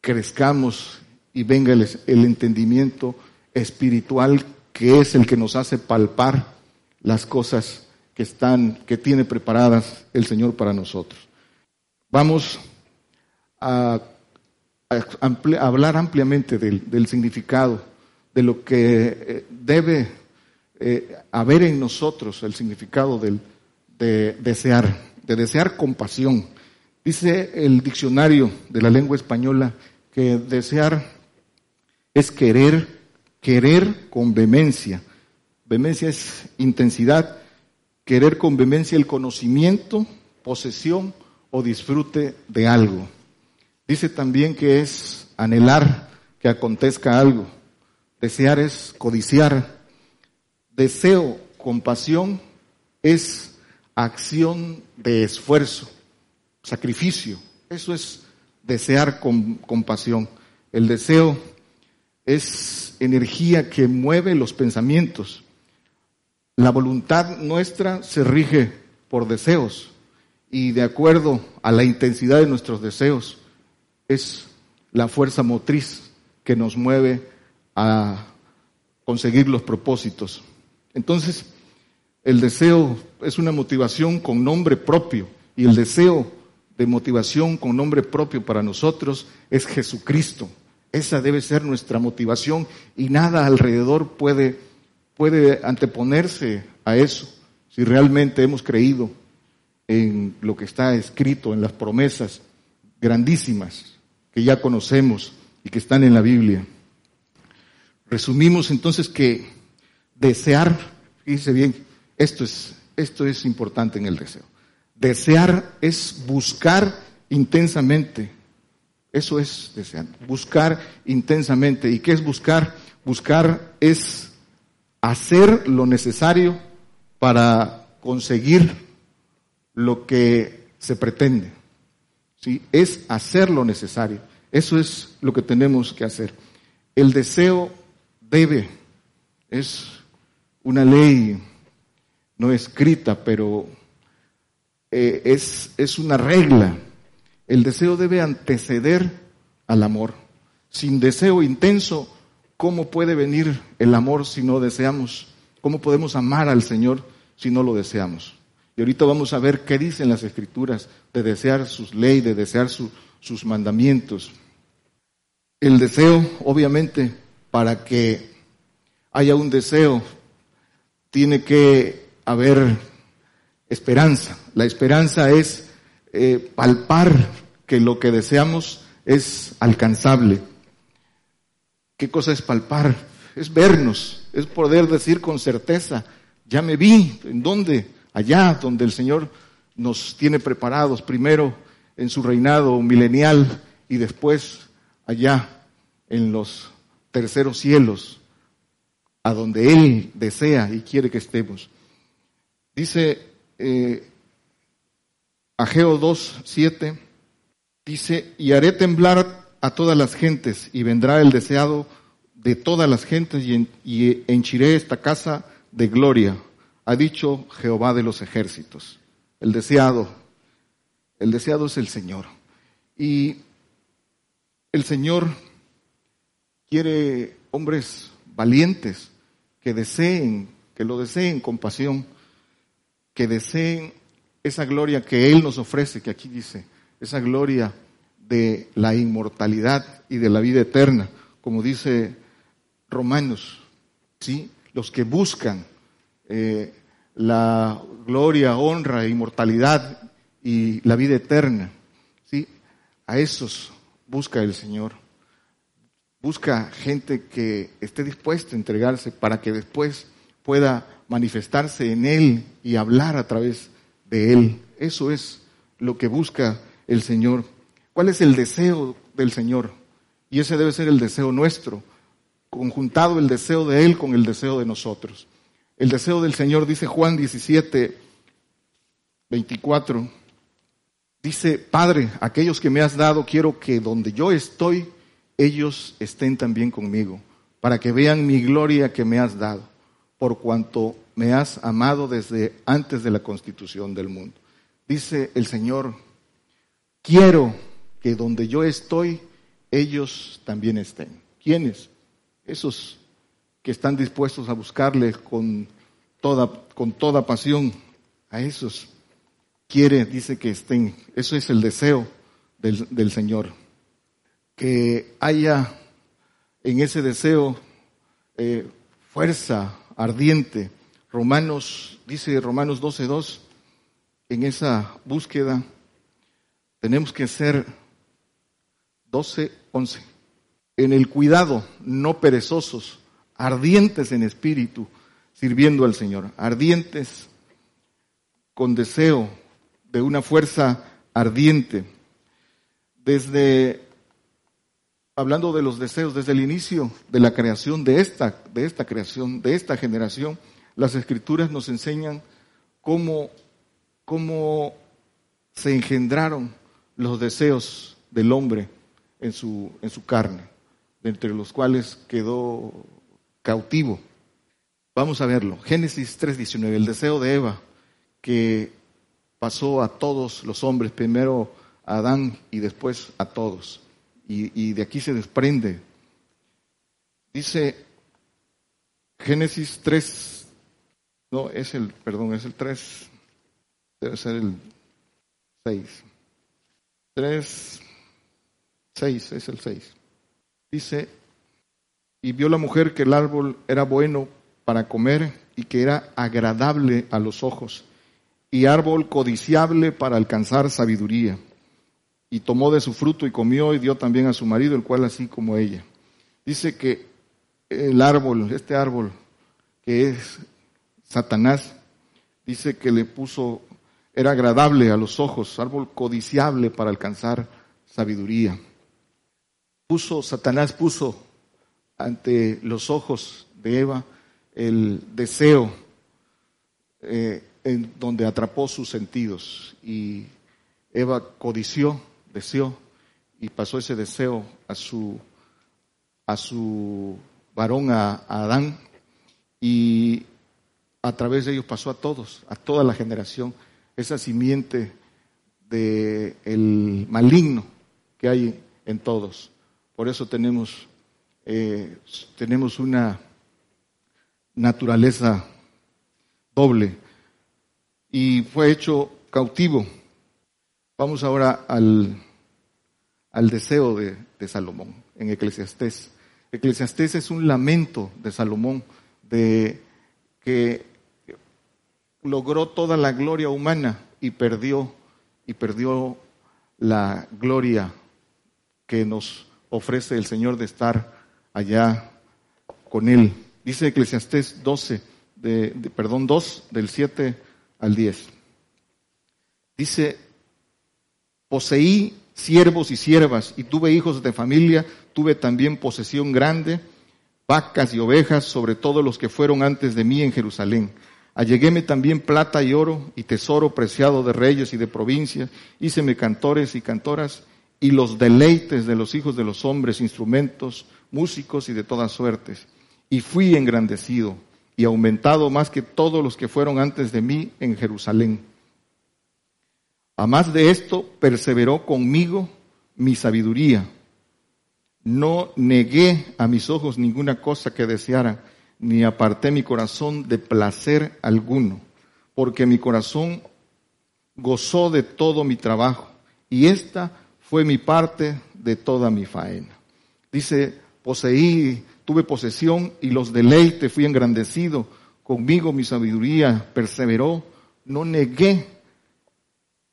crezcamos y venga el, el entendimiento espiritual que es el que nos hace palpar las cosas que están, que tiene preparadas el Señor para nosotros. Vamos a, hablar ampliamente del, del, significado, de lo que eh, debe eh, haber en nosotros, el significado del, de desear, de desear compasión. Dice el diccionario de la lengua española que desear es querer, querer con vehemencia. Vehemencia es intensidad, querer con vehemencia el conocimiento, posesión o disfrute de algo. Dice también que es anhelar que acontezca algo. Desear es codiciar. Deseo, compasión, es acción de esfuerzo, sacrificio. Eso es desear con compasión. El deseo es energía que mueve los pensamientos. La voluntad nuestra se rige por deseos y de acuerdo a la intensidad de nuestros deseos es la fuerza motriz que nos mueve a conseguir los propósitos. Entonces, el deseo es una motivación con nombre propio y el deseo de motivación con nombre propio para nosotros es Jesucristo. Esa debe ser nuestra motivación y nada alrededor puede, puede anteponerse a eso si realmente hemos creído en lo que está escrito, en las promesas grandísimas que ya conocemos y que están en la Biblia. Resumimos entonces que desear, fíjese bien, esto es, esto es importante en el deseo. Desear es buscar intensamente. Eso es. Buscar intensamente. ¿Y qué es buscar? Buscar es hacer lo necesario para conseguir lo que se pretende. ¿sí? Es hacer lo necesario. Eso es lo que tenemos que hacer. El deseo debe, es una ley no escrita, pero eh, es, es una regla. El deseo debe anteceder al amor. Sin deseo intenso, ¿cómo puede venir el amor si no deseamos? ¿Cómo podemos amar al Señor si no lo deseamos? Y ahorita vamos a ver qué dicen las escrituras de desear sus leyes, de desear sus mandamientos. El deseo, obviamente, para que haya un deseo, tiene que haber esperanza. La esperanza es eh, palpar que lo que deseamos es alcanzable. ¿Qué cosa es palpar? Es vernos, es poder decir con certeza, ya me vi, ¿en dónde? allá donde el Señor nos tiene preparados primero en su reinado milenial y después allá en los terceros cielos, a donde Él desea y quiere que estemos. Dice eh, Ageo 2, 7, dice, y haré temblar a todas las gentes y vendrá el deseado de todas las gentes y, y henchiré esta casa de gloria, ha dicho Jehová de los ejércitos. El deseado, el deseado es el Señor. Y el Señor quiere hombres valientes que deseen, que lo deseen con pasión, que deseen esa gloria que Él nos ofrece, que aquí dice, esa gloria de la inmortalidad y de la vida eterna, como dice Romanos, ¿sí? Los que buscan eh, la gloria, honra, inmortalidad y la vida eterna, ¿sí? A esos busca el Señor. Busca gente que esté dispuesta a entregarse para que después pueda manifestarse en Él y hablar a través de Él. Eso es lo que busca el Señor. ¿Cuál es el deseo del Señor? Y ese debe ser el deseo nuestro, conjuntado el deseo de Él con el deseo de nosotros. El deseo del Señor, dice Juan 17, 24, dice, Padre, aquellos que me has dado, quiero que donde yo estoy, ellos estén también conmigo, para que vean mi gloria que me has dado, por cuanto me has amado desde antes de la constitución del mundo. Dice el Señor, quiero que donde yo estoy, ellos también estén. ¿Quiénes? Esos que están dispuestos a buscarle con toda, con toda pasión. A esos quiere, dice que estén. Eso es el deseo del, del Señor. Que haya en ese deseo eh, fuerza ardiente. Romanos, dice Romanos 12.2, en esa búsqueda tenemos que ser 12, 11. En el cuidado, no perezosos, ardientes en espíritu, sirviendo al Señor, ardientes con deseo de una fuerza ardiente. Desde, hablando de los deseos, desde el inicio de la creación de esta, de esta creación, de esta generación, las escrituras nos enseñan cómo, cómo se engendraron los deseos del hombre en su, en su carne, entre los cuales quedó cautivo. Vamos a verlo. Génesis 3:19, el deseo de Eva que pasó a todos los hombres, primero a Adán y después a todos. Y, de aquí se desprende. Dice Génesis 3, no, es el, perdón, es el 3, debe ser el 6. 3, 6, es el 6. Dice, y vio la mujer que el árbol era bueno para comer y que era agradable a los ojos, y árbol codiciable para alcanzar sabiduría. Y tomó de su fruto y comió y dio también a su marido, el cual así como ella. Dice que el árbol, este árbol que es Satanás, dice que le puso, era agradable a los ojos, árbol codiciable para alcanzar sabiduría. Puso, Satanás puso ante los ojos de Eva el deseo eh, en donde atrapó sus sentidos y Eva codició, deseó y pasó ese deseo a su a su varón a, Adán y a través de ellos pasó a todos, a toda la generación, esa simiente de el maligno que hay en todos. Por eso tenemos eh, tenemos una naturaleza doble y fue hecho cautivo. Vamos ahora al, al deseo de, Salomón en Eclesiastés. Eclesiastés es un lamento de Salomón de que logró toda la gloria humana y perdió y perdió la gloria que nos ofrece el Señor de estar allá con él. Dice Eclesiastés 12, de, perdón, 2, del 7 al 10. Dice, poseí siervos y siervas y tuve hijos de familia, tuve también posesión grande, vacas y ovejas sobre todos los que fueron antes de mí en Jerusalén. Alleguéme también plata y oro y tesoro preciado de reyes y de provincias, híceme cantores y cantoras y los deleites de los hijos de los hombres, instrumentos, músicos y de todas suertes. Y fui engrandecido y aumentado más que todos los que fueron antes de mí en Jerusalén. A más de esto, perseveró conmigo mi sabiduría. No negué a mis ojos ninguna cosa que deseara, ni aparté mi corazón de placer alguno, porque mi corazón gozó de todo mi trabajo, y esta fue mi parte de toda mi faena. Dice, poseí, tuve posesión y los deleite, fui engrandecido, conmigo mi sabiduría perseveró, no negué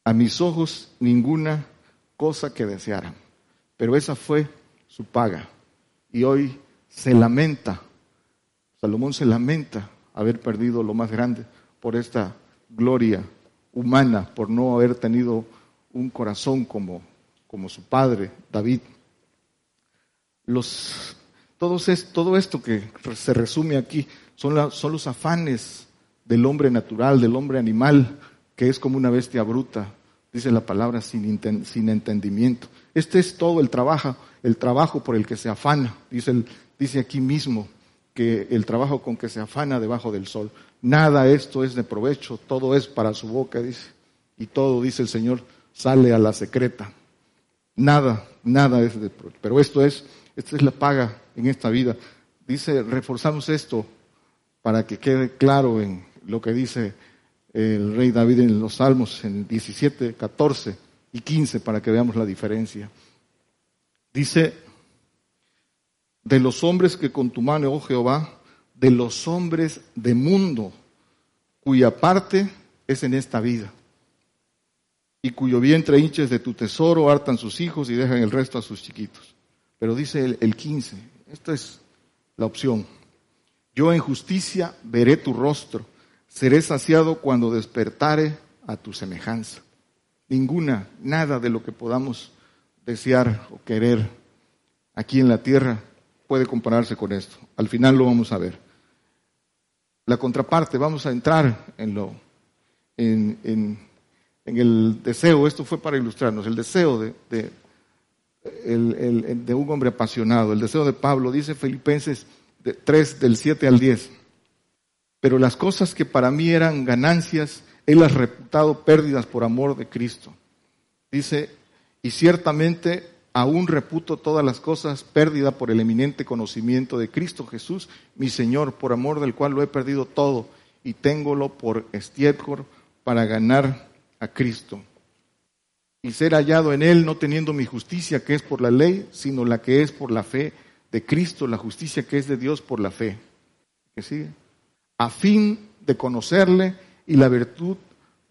a mis ojos ninguna cosa que desearan. Pero esa fue su paga. Y hoy se lamenta, Salomón se lamenta haber perdido lo más grande por esta gloria humana, por no haber tenido un corazón como como su padre, David. Los, todos es, todo esto que se resume aquí son, son los afanes del hombre natural, del hombre animal, que es como una bestia bruta, dice la palabra, sin, sin entendimiento. Este es todo el trabajo, el trabajo por el que se afana, dice, dice aquí mismo, que el trabajo con que se afana debajo del sol. Nada esto es de provecho, todo es para su boca, dice. Y todo, dice el Señor, sale a la secreta. Nada, nada es de Pero esto es, esta es la paga en esta vida. Dice, reforzamos esto para que quede claro en lo que dice el rey David en los Salmos, en 17, 14 y 15, para que veamos la diferencia. Dice, de los hombres que con tu mano, oh Jehová, de los hombres de mundo, cuya parte es en esta vida y cuyo vientre hinches de tu tesoro, hartan sus hijos y dejan el resto a sus chiquitos. Pero dice el, el 15, esta es la opción. Yo en justicia veré tu rostro, seré saciado cuando despertare a tu semejanza. Ninguna, nada de lo que podamos desear o querer aquí en la tierra puede compararse con esto. Al final lo vamos a ver. La contraparte, vamos a entrar en lo, en, en en el deseo, esto fue para ilustrarnos, el deseo de, de, un hombre apasionado, el deseo de Pablo, dice Filipenses 3 del 7 al 10. Pero las cosas que para mí eran ganancias, él las reputado pérdidas por amor de Cristo. Dice, y ciertamente aún reputo todas las cosas pérdida por el eminente conocimiento de Cristo Jesús, mi Señor, por amor del cual lo he perdido todo y téngolo por estiércol para ganar a Cristo y ser hallado en Él, no teniendo mi justicia que es por la ley, sino la que es por la fe de Cristo, la justicia que es de Dios por la fe. ¿Qué sigue? A fin de conocerle y la virtud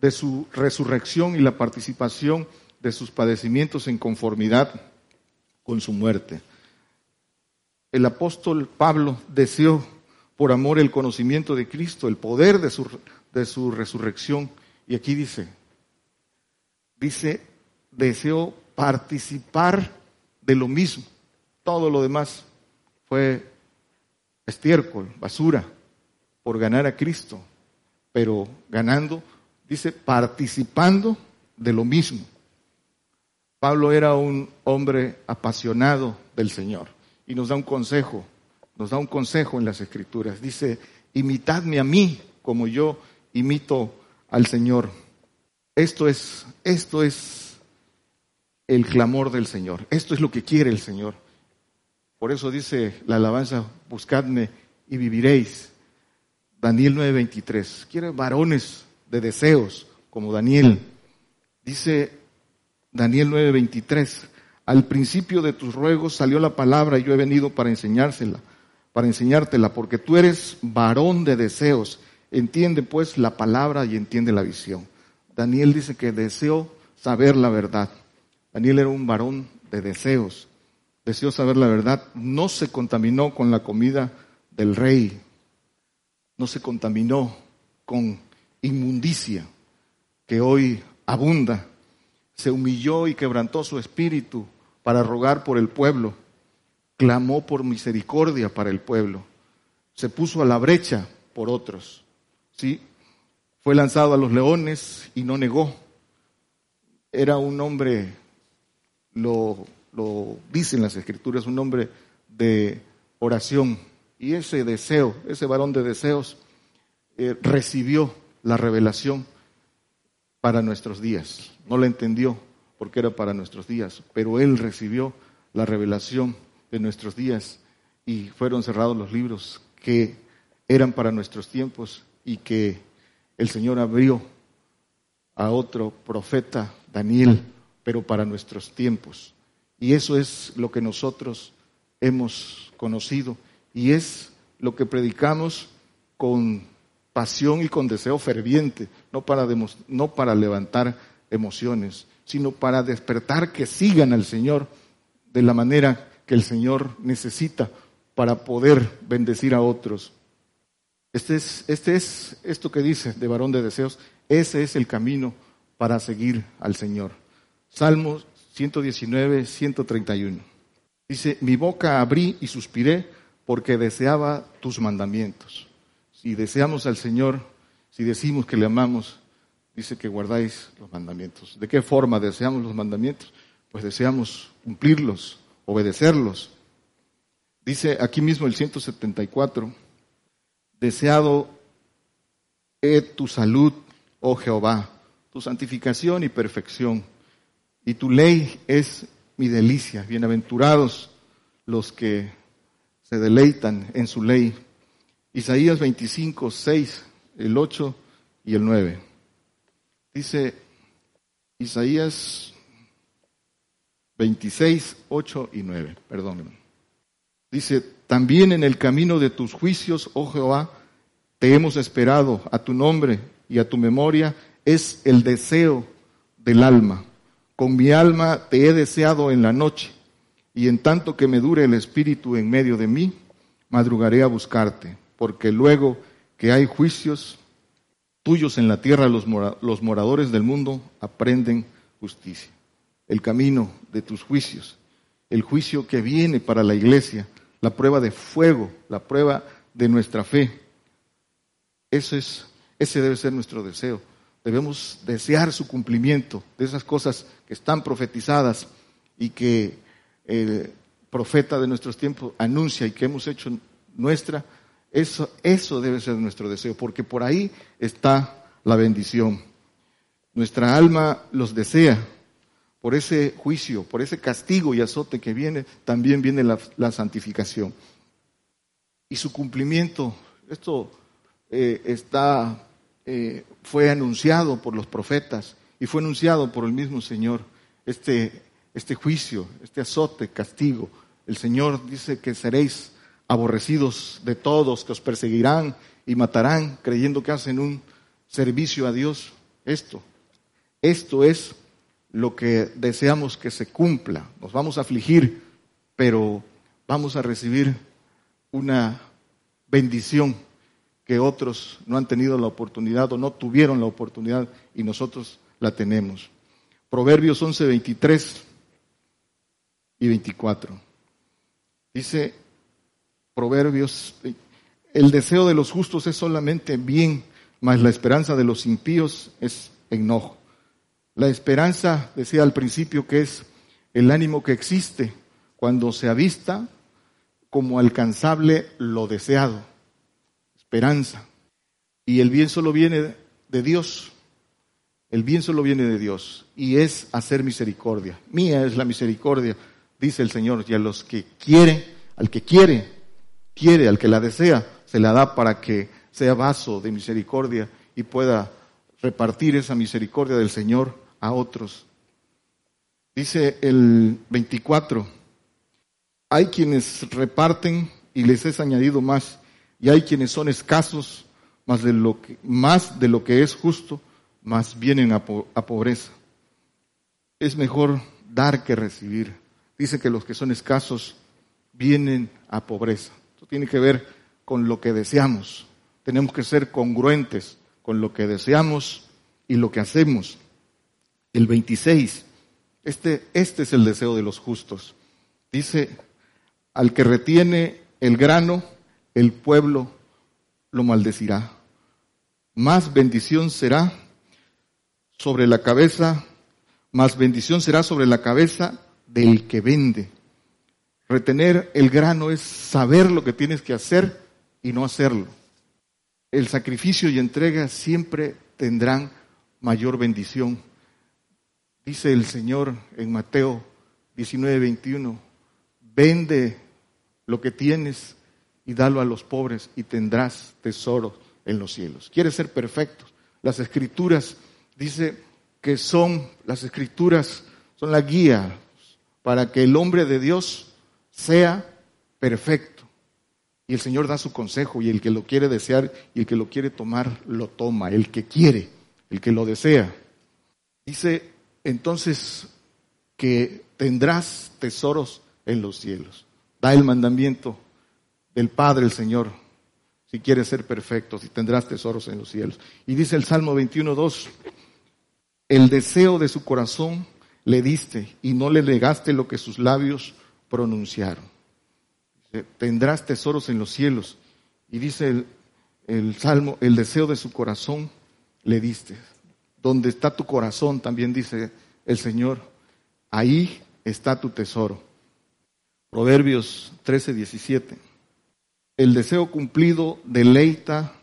de su resurrección y la participación de sus padecimientos en conformidad con su muerte. El apóstol Pablo deseó por amor el conocimiento de Cristo, el poder de su, de su resurrección. Y aquí dice, dice, deseo participar de lo mismo. Todo lo demás fue estiércol, basura, por ganar a Cristo. Pero ganando, dice, participando de lo mismo. Pablo era un hombre apasionado del Señor y nos da un consejo, nos da un consejo en las Escrituras. Dice, imitadme a mí como yo imito al Señor. Esto es, esto es el clamor del Señor. Esto es lo que quiere el Señor. Por eso dice la alabanza, buscadme y viviréis. Daniel 9:23. Quiere varones de deseos como Daniel. Dice Daniel 9:23. Al principio de tus ruegos salió la palabra y yo he venido para enseñársela, para enseñártela, porque tú eres varón de deseos. Entiende pues la palabra y entiende la visión. Daniel dice que deseó saber la verdad. Daniel era un varón de deseos. Deseó saber la verdad. No se contaminó con la comida del rey. No se contaminó con inmundicia que hoy abunda. Se humilló y quebrantó su espíritu para rogar por el pueblo. Clamó por misericordia para el pueblo. Se puso a la brecha por otros. ¿Sí? Fue lanzado a los leones y no negó. Era un hombre, lo, lo dicen las escrituras, un hombre de oración. Y ese deseo, ese varón de deseos, eh, recibió la revelación para nuestros días. No la entendió porque era para nuestros días, pero él recibió la revelación de nuestros días y fueron cerrados los libros que eran para nuestros tiempos y que el Señor abrió a otro profeta, Daniel, pero para nuestros tiempos. Y eso es lo que nosotros hemos conocido y es lo que predicamos con pasión y con deseo ferviente, no para, no para levantar emociones, sino para despertar que sigan al Señor de la manera que el Señor necesita para poder bendecir a otros. Este es, este es esto que dice de varón de deseos, ese es el camino para seguir al Señor. Salmos 119, 131. Dice, mi boca abrí y suspiré porque deseaba tus mandamientos. Si deseamos al Señor, si decimos que le amamos, dice que guardáis los mandamientos. ¿De qué forma deseamos los mandamientos? Pues deseamos cumplirlos, obedecerlos. Dice aquí mismo el 174, deseado es tu salud, oh Jehová, tu santificación y perfección, y tu ley es mi delicia. Bienaventurados los que se deleitan en su ley. Isaías 25, 6, el 8 y el 9. Dice Isaías 26, 8 y 9, perdón. Dice, también en el camino de tus juicios, oh Jehová, te hemos esperado, a tu nombre y a tu memoria es el deseo del alma. Con mi alma te he deseado en la noche, y en tanto que me dure el espíritu en medio de mí, madrugaré a buscarte, porque luego que hay juicios tuyos en la tierra, los, moradores del mundo aprenden justicia. El camino de tus juicios, el juicio que viene para la iglesia, la prueba de fuego, la prueba de nuestra fe. Eso es, ese debe ser nuestro deseo debemos desear su cumplimiento de esas cosas que están profetizadas y que el profeta de nuestros tiempos anuncia y que hemos hecho nuestra, eso, eso debe ser nuestro deseo, porque por ahí está la bendición. Nuestra alma los desea. Por ese juicio, por ese castigo y azote que viene, también viene la, santificación. Y su cumplimiento, esto eh, está eh, fue anunciado por los profetas y fue anunciado por el mismo Señor este, este juicio, este azote, castigo. El Señor dice que seréis aborrecidos de todos, que os perseguirán y matarán creyendo que hacen un servicio a Dios. Esto, esto es lo que deseamos que se cumpla. Nos vamos a afligir, pero vamos a recibir una bendición que otros no han tenido la oportunidad o no tuvieron la oportunidad y nosotros la tenemos. Proverbios 11, 23 y 24. Dice Proverbios, el deseo de los justos es solamente bien, mas la esperanza de los impíos es enojo. La esperanza, decía al principio, que es el ánimo que existe cuando se avista como alcanzable lo deseado esperanza. Y el bien solo viene de Dios. El bien solo viene de Dios y es hacer misericordia. Mía es la misericordia, dice el Señor, y a los que quiere, al que quiere, quiere, al que la desea, se la da para que sea vaso de misericordia y pueda repartir esa misericordia del Señor a otros. Dice el 24, hay quienes reparten y les es añadido más y hay quienes son escasos, más de lo que, más de lo que es justo, más vienen a, a pobreza. Es mejor dar que recibir. Dice que los que son escasos vienen a pobreza. Esto tiene que ver con lo que deseamos. Tenemos que ser congruentes con lo que deseamos y lo que hacemos. El 26, este, este es el deseo de los justos. Dice, al que retiene el grano, el pueblo lo maldecirá. Más bendición será sobre la cabeza, más bendición será sobre la cabeza del que vende. Retener el grano es saber lo que tienes que hacer y no hacerlo. El sacrificio y entrega siempre tendrán mayor bendición. Dice el Señor en Mateo 19, 21, vende lo que tienes y dalo a los pobres y tendrás tesoro en los cielos. Quieres ser perfecto. Las escrituras dice que son, las escrituras son la guía para que el hombre de Dios sea perfecto. Y el Señor da su consejo y el que lo quiere desear y el que lo quiere tomar, lo toma. El que quiere, el que lo desea. Dice entonces que tendrás tesoros en los cielos. Da el mandamiento del Padre el Señor, si quieres ser perfecto, si tendrás tesoros en los cielos. Y dice el Salmo 21.2, el deseo de su corazón le diste y no le negaste lo que sus labios pronunciaron. Tendrás tesoros en los cielos. Y dice el, Salmo, el deseo de su corazón le diste. Donde está tu corazón, también dice el Señor, ahí está tu tesoro. Proverbios 13, 17. El deseo cumplido deleita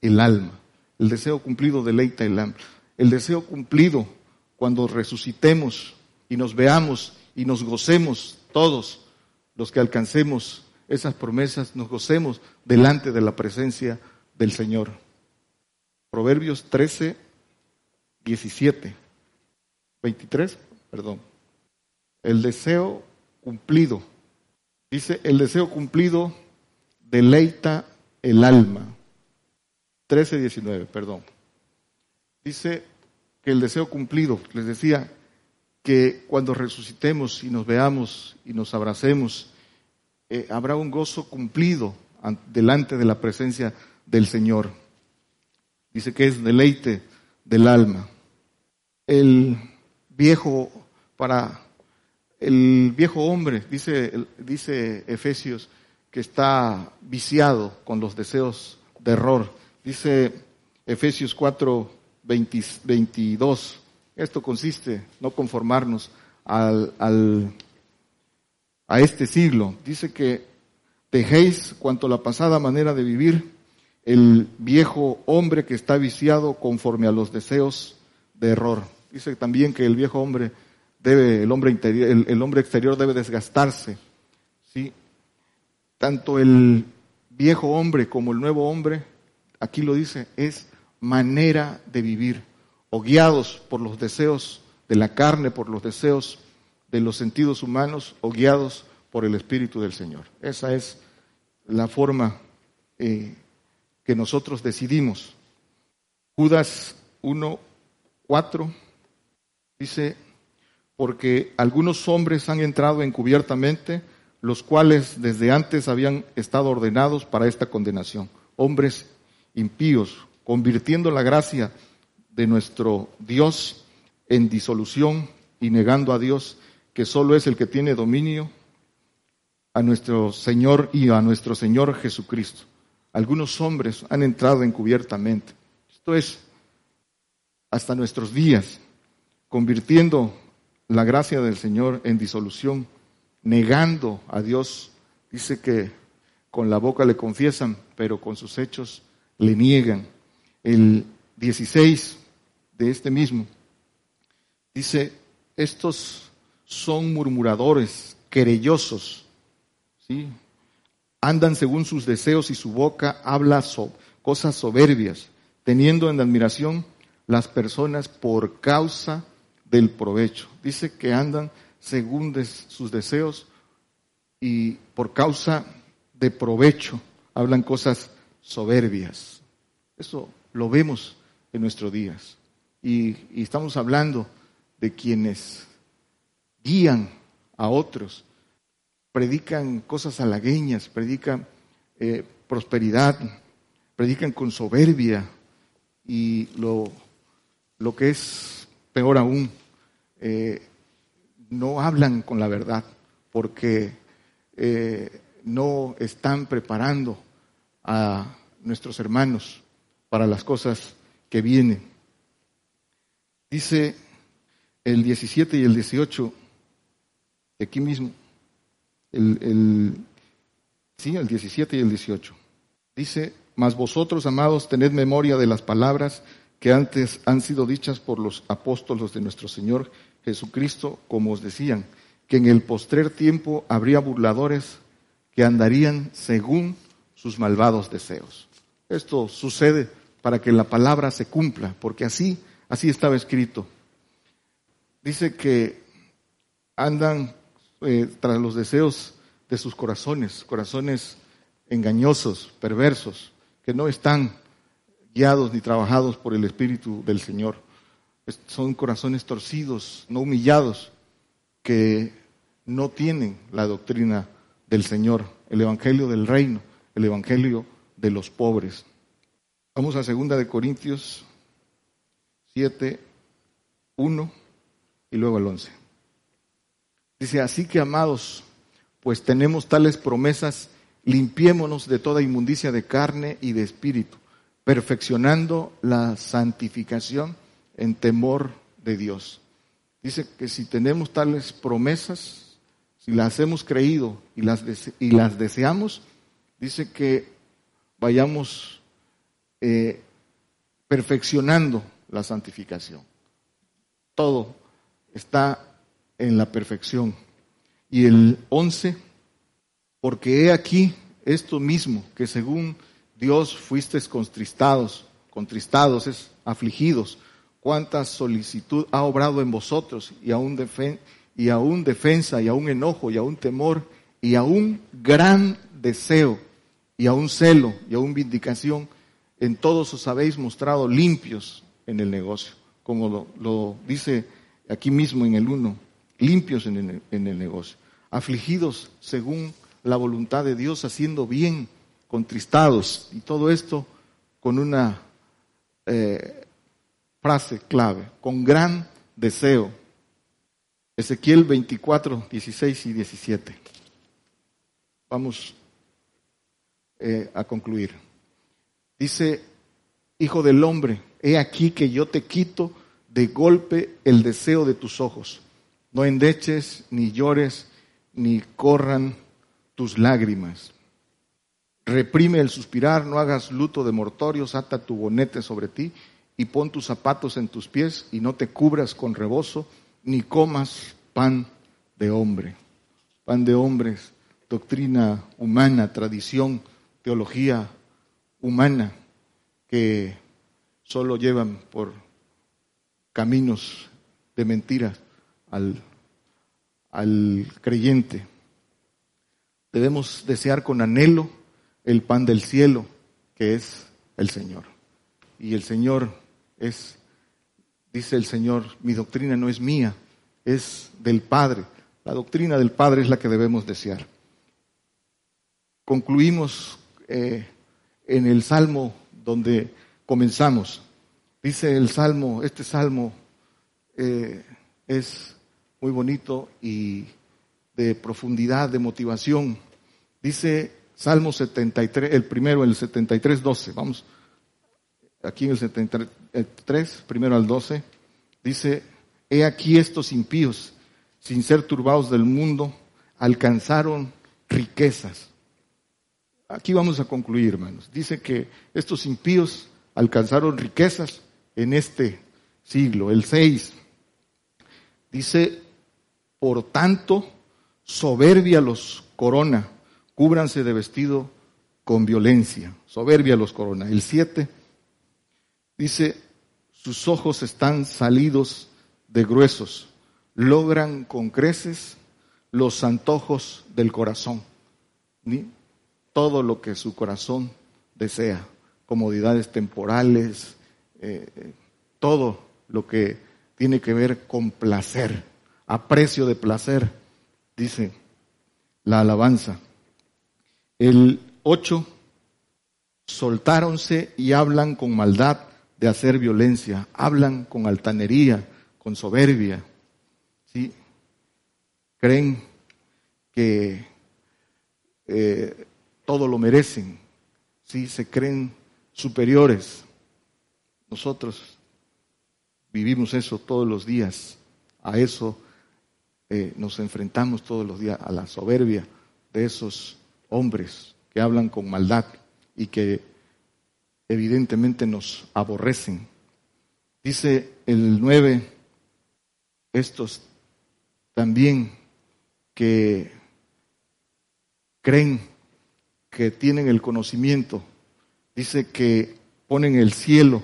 el alma. El deseo cumplido deleita el alma. El deseo cumplido cuando resucitemos y nos veamos y nos gocemos todos los que alcancemos esas promesas, nos gocemos delante de la presencia del Señor. Proverbios 13, 17, 23, perdón. El deseo cumplido. Dice, el deseo cumplido deleita el alma. 13, 19, perdón. Dice que el deseo cumplido, les decía que cuando resucitemos y nos veamos y nos abracemos, eh, habrá un gozo cumplido delante de la presencia del Señor. Dice que es deleite del alma. El viejo, para el viejo hombre, dice, dice Efesios, que está viciado con los deseos de error. Dice Efesios 4, 22. Esto consiste no conformarnos al, al, a este siglo. Dice que dejéis cuanto la pasada manera de vivir, el viejo hombre que está viciado conforme a los deseos de error. Dice también que el viejo hombre debe, el hombre interior, el, el hombre exterior debe desgastarse, ¿sí? tanto el viejo hombre como el nuevo hombre, aquí lo dice, es manera de vivir, o guiados por los deseos de la carne, por los deseos de los sentidos humanos, o guiados por el Espíritu del Señor. Esa es la forma eh, que nosotros decidimos. Judas 1, 4 dice, porque algunos hombres han entrado encubiertamente, los cuales desde antes habían estado ordenados para esta condenación, hombres impíos, convirtiendo la gracia de nuestro Dios en disolución y negando a Dios, que solo es el que tiene dominio, a nuestro Señor y a nuestro Señor Jesucristo. Algunos hombres han entrado encubiertamente. Esto es hasta nuestros días, convirtiendo la gracia del Señor en disolución negando a Dios. Dice que con la boca le confiesan, pero con sus hechos le niegan. El 16 de este mismo dice, estos son murmuradores, querellosos, ¿sí? andan según sus deseos y su boca habla cosas soberbias, teniendo en admiración las personas por causa del provecho. Dice que andan según sus deseos y por causa de provecho hablan cosas soberbias. Eso lo vemos en nuestros días. Y, estamos hablando de quienes guían a otros, predican cosas halagueñas, predican eh, prosperidad, predican con soberbia y lo, que es peor aún, eh, no hablan con la verdad, porque eh, no están preparando a nuestros hermanos para las cosas que vienen. Dice el 17 y el 18, aquí mismo, el, sí, el 17 y el 18. Dice, mas vosotros, amados, tened memoria de las palabras que antes han sido dichas por los apóstolos de nuestro Señor Jesucristo, como os decían, que en el postrer tiempo habría burladores que andarían según sus malvados deseos. Esto sucede para que la palabra se cumpla, porque así, así estaba escrito. Dice que andan eh, tras los deseos de sus corazones, corazones engañosos, perversos, que no están guiados ni trabajados por el Espíritu del Señor. Son corazones torcidos, no humillados, que no tienen la doctrina del Señor, el Evangelio del Reino, el Evangelio de los pobres. Vamos a segunda de Corintios 7, 1 y luego el 11. Dice, así que amados, pues tenemos tales promesas, limpiémonos de toda inmundicia de carne y de espíritu, perfeccionando la santificación en temor de Dios. Dice que si tenemos tales promesas, si las hemos creído y las, y las deseamos, dice que vayamos eh, perfeccionando la santificación. Todo está en la perfección. Y el 11, porque he aquí esto mismo, que según Dios fuisteis contristados, contristados es afligidos, cuánta solicitud ha obrado en vosotros y aún, y aún defensa y aún enojo y aún temor y aún gran deseo y aún celo y aún vindicación, en todos os habéis mostrado limpios en el negocio, como lo, dice aquí mismo en el 1 limpios en el, en el negocio, afligidos según la voluntad de Dios, haciendo bien, contristados, y todo esto con una eh, frase clave, con gran deseo. Ezequiel 24, 16 y 17. Vamos eh, a concluir. Dice, Hijo del hombre, he aquí que yo te quito de golpe el deseo de tus ojos no endeches, ni llores, ni corran tus lágrimas. Reprime el suspirar, no hagas luto de mortorios, ata tu bonete sobre ti y pon tus zapatos en tus pies y no te cubras con rebozo, ni comas pan de hombre. Pan de hombres, doctrina humana, tradición, teología humana que solo llevan por caminos de mentiras al, al creyente. Debemos desear con anhelo el pan del cielo, que es el Señor. Y el Señor es, dice el Señor, mi doctrina no es mía, es del Padre. La doctrina del Padre es la que debemos desear. Concluimos eh, en el Salmo donde comenzamos. Dice el Salmo, este Salmo eh, es muy bonito y de profundidad, de motivación. Dice Salmo 73, el primero, el 73, 12. Vamos, aquí en el 73, primero al 12. Dice, he aquí estos impíos, sin ser turbados del mundo, alcanzaron riquezas. Aquí vamos a concluir, hermanos. Dice que estos impíos alcanzaron riquezas en este siglo, el 6. Dice, por tanto, soberbia los corona, cúbranse de vestido con violencia. Soberbia los corona. El 7 dice, sus ojos están salidos de gruesos, logran con creces los antojos del corazón. Todo lo que su corazón desea, comodidades temporales, eh, todo lo que tiene que ver con placer a precio de placer, dice la alabanza. El 8, soltáronse y hablan con maldad de hacer violencia, hablan con altanería, con soberbia. creen que eh, todo lo merecen, ¿sí? se creen superiores. Nosotros vivimos eso todos los días, a eso eh, nos enfrentamos todos los días, a la soberbia de esos hombres que hablan con maldad y que evidentemente nos aborrecen. Dice el 9, estos también que creen que tienen el conocimiento, dice que ponen el cielo,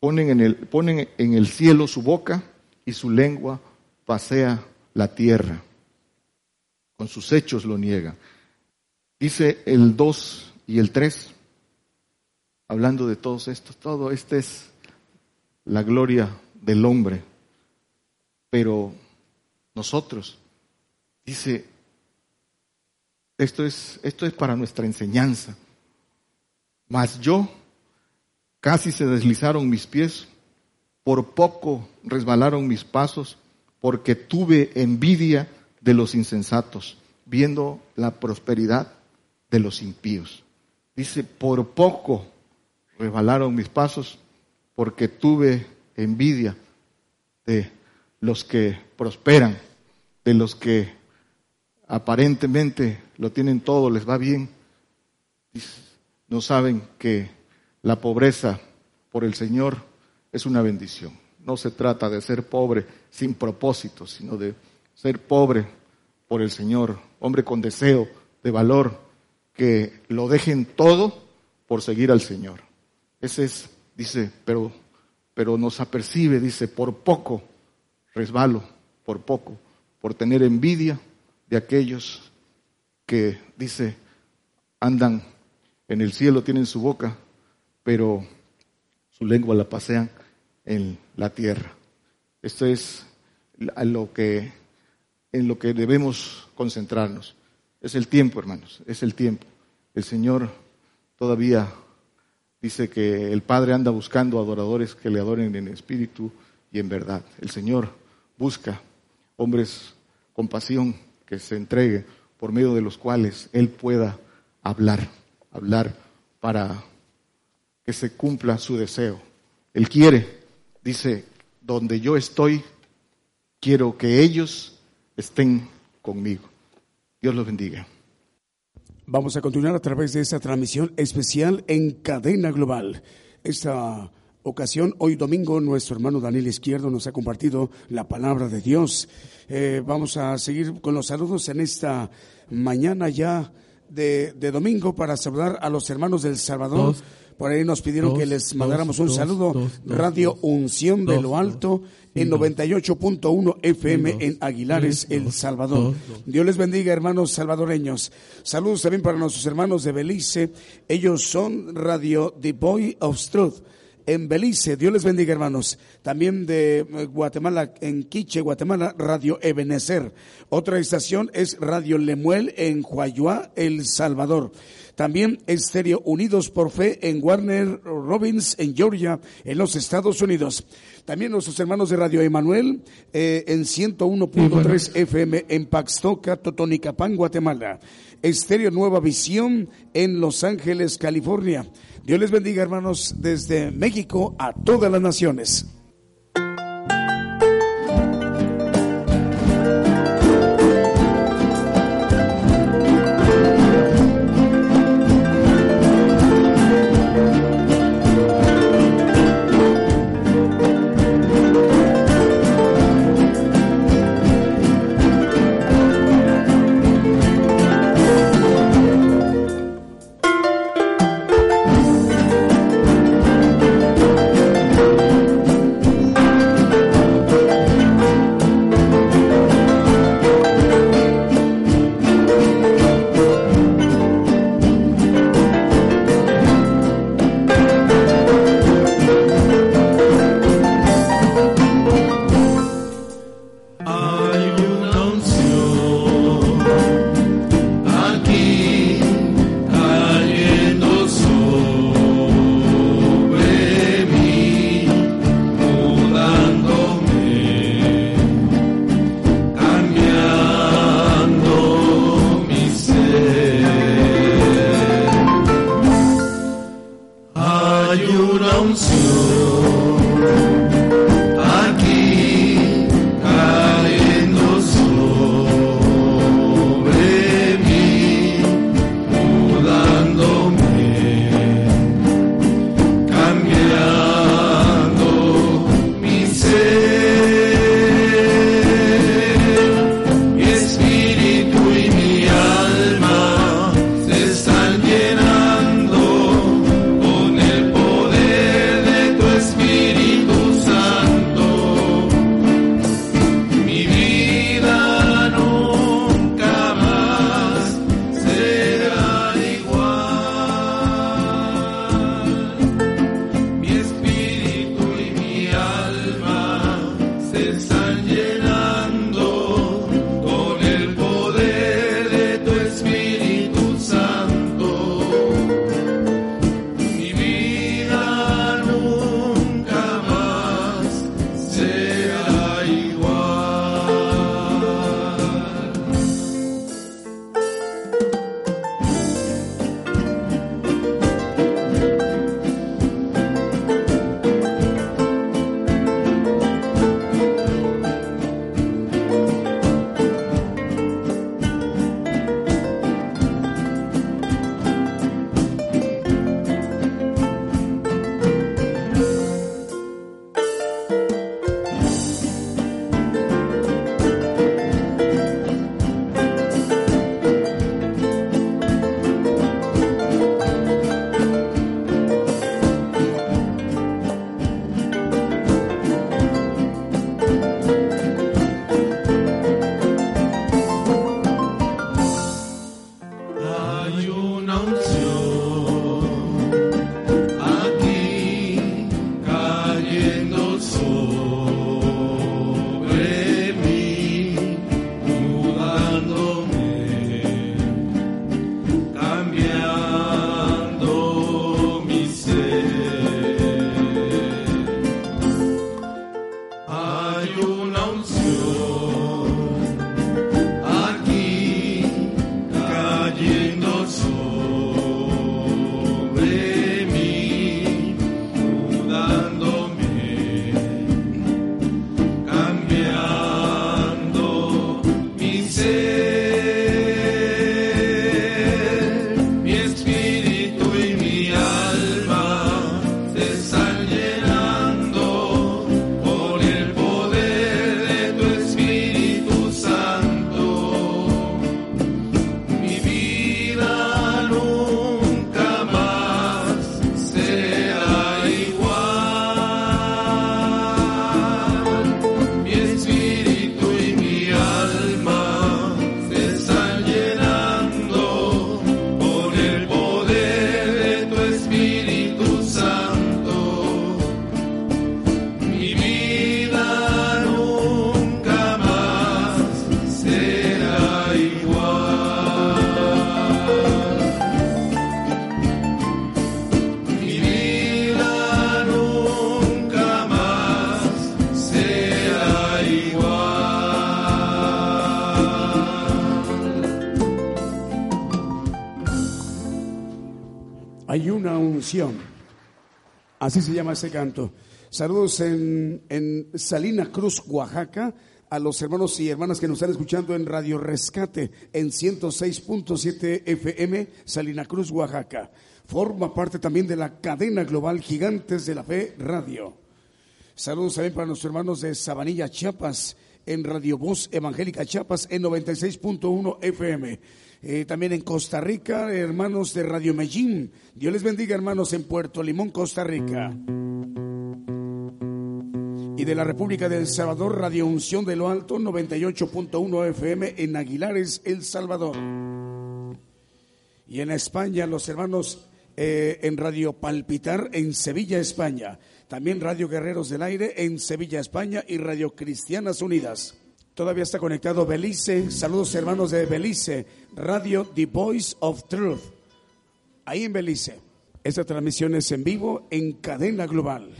ponen en el, ponen en el cielo su boca y su lengua pasea la tierra. Con sus hechos lo niega. Dice el 2 y el 3, hablando de todos estos, todo esta es la gloria del hombre. Pero nosotros, dice, esto es, esto es para nuestra enseñanza. Mas yo, casi se deslizaron mis pies, por poco resbalaron mis pasos, porque tuve envidia de los insensatos, viendo la prosperidad de los impíos. Dice, por poco resbalaron mis pasos, porque tuve envidia de los que prosperan, de los que aparentemente lo tienen todo, les va bien, no saben que la pobreza por el Señor es una bendición. No se trata de ser pobre sin propósito, sino de ser pobre por el Señor, hombre con deseo de valor, que lo dejen todo por seguir al Señor. Ese es, dice, pero, pero nos apercibe, dice, por poco resbalo, por poco, por tener envidia de aquellos que, dice, andan en el cielo, tienen su boca, pero su lengua la pasean en la tierra. Esto es lo que, en lo que debemos concentrarnos. Es el tiempo, hermanos, es el tiempo. El Señor todavía dice que el Padre anda buscando adoradores que le adoren en espíritu y en verdad. El Señor busca hombres con pasión que se entregue, por medio de los cuales Él pueda hablar, hablar para que se cumpla su deseo. Él quiere, dice, donde yo estoy, quiero que ellos estén conmigo. Dios los bendiga. Vamos a continuar a través de esta transmisión especial en cadena global. Esta ocasión, hoy domingo, nuestro hermano Daniel Izquierdo nos ha compartido la palabra de Dios. Eh, vamos a seguir con los saludos en esta mañana ya de, domingo para saludar a los hermanos del Salvador. Por ahí nos pidieron que les mandáramos un saludo. Radio Unción de lo Alto en 98.1 FM en Aguilares, El Salvador. Dios les bendiga, hermanos salvadoreños. Saludos también para nuestros hermanos de Belice. Ellos son Radio The Boy of Truth en Belice. Dios les bendiga, hermanos. También de eh, Guatemala, en Quiche, Guatemala, Radio Ebenezer. Otra estación es Radio Lemuel en Huayuá, El Salvador. También Estéreo Unidos por Fe en Warner Robins, en Georgia, en los Estados Unidos. También nuestros hermanos de Radio Emanuel eh, en 101.3 FM en Paxtoca, Totonicapán, Guatemala. Estéreo Nueva Visión en Los Ángeles, California. Dios les bendiga, hermanos, desde México a todas las naciones. Así se llama ese canto. Saludos en, en Salina Cruz, Oaxaca, a los hermanos y hermanas que nos están escuchando en Radio Rescate en 106.7 FM, Salina Cruz, Oaxaca. Forma parte también de la cadena global Gigantes de la Fe Radio. Saludos también para nuestros hermanos de Sabanilla, Chiapas, en Radio Voz Evangélica Chiapas en 96.1 FM. Eh, también en Costa Rica, hermanos de Radio Medellín. Dios les bendiga, hermanos, en Puerto Limón, Costa Rica. Y de la República del Salvador, Radio Unción de lo Alto, 98.1 FM en Aguilares, El Salvador. Y en España, los hermanos eh, en Radio Palpitar en Sevilla, España. También Radio Guerreros del Aire en Sevilla, España y Radio Cristianas Unidas. Todavía está conectado Belice. Saludos hermanos de Belice. Radio The Voice of Truth. Ahí en Belice. Esta transmisión es en vivo en cadena global.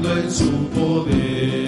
en su poder.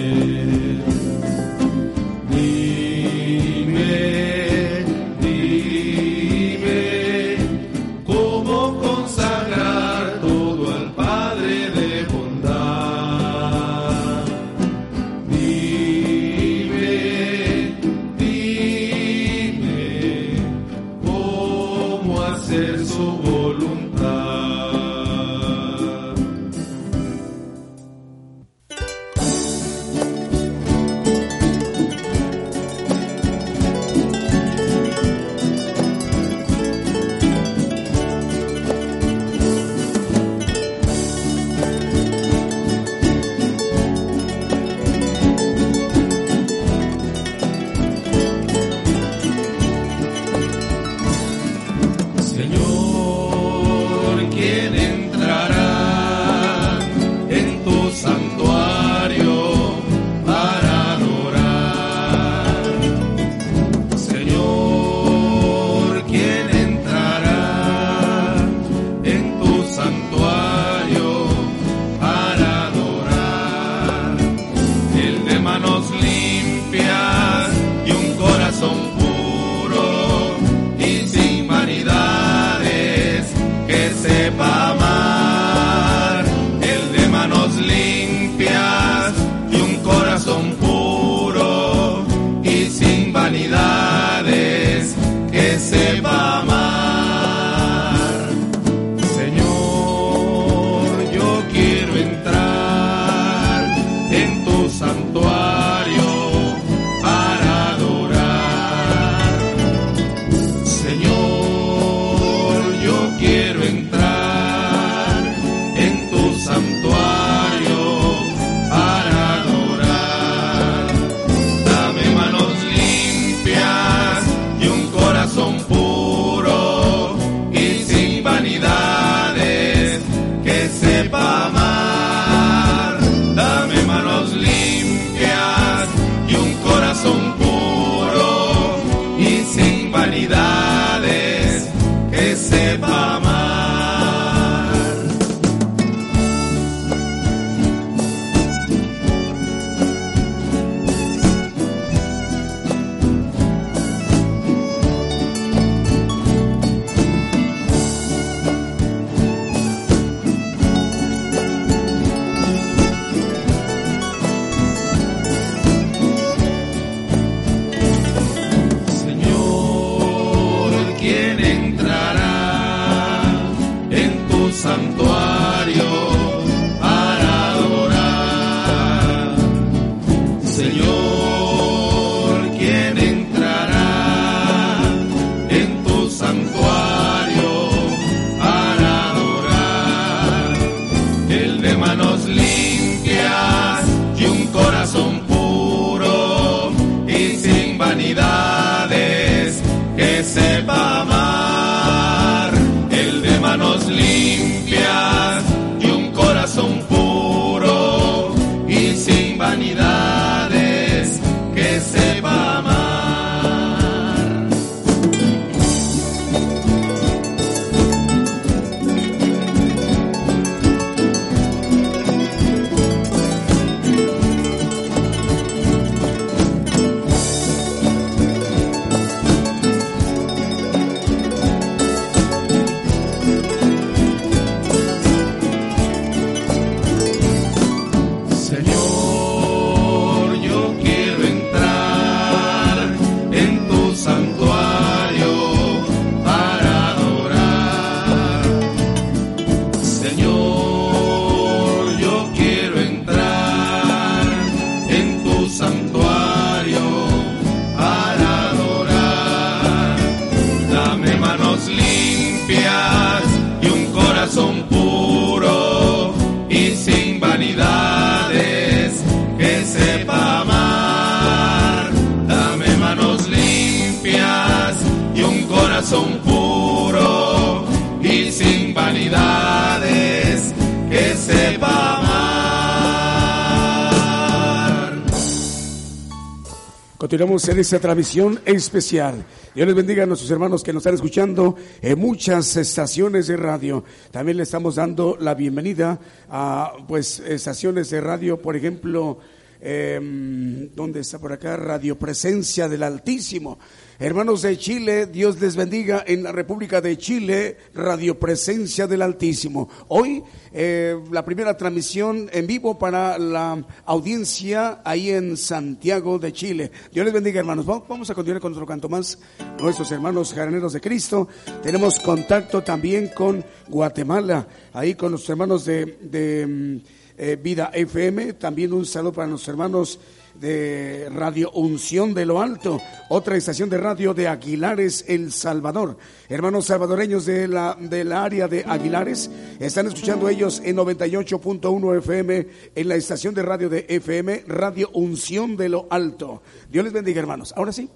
hacer esta transmisión especial. Dios les bendiga a nuestros hermanos que nos están escuchando en muchas estaciones de radio. También le estamos dando la bienvenida a pues estaciones de radio, por ejemplo, eh, ¿dónde está por acá? Radio Presencia del Altísimo. Hermanos de Chile, Dios les bendiga en la República de Chile, Radio Presencia del Altísimo. Hoy eh, la primera transmisión en vivo para la audiencia ahí en Santiago de Chile. Dios les bendiga hermanos. Vamos a continuar con otro canto más. Nuestros hermanos jaraneros de Cristo. Tenemos contacto también con Guatemala, ahí con los hermanos de, mm, eh, Vida FM. También un saludo para los hermanos de Radio Unción de lo Alto, otra estación de radio de Aguilares, El Salvador. Hermanos salvadoreños de la, del área de Aguilares, están escuchando ellos en 98.1 FM en la estación de radio de FM, Radio Unción de lo Alto. Dios les bendiga, hermanos. Ahora sí,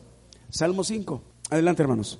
Salmo 5. Adelante, hermanos.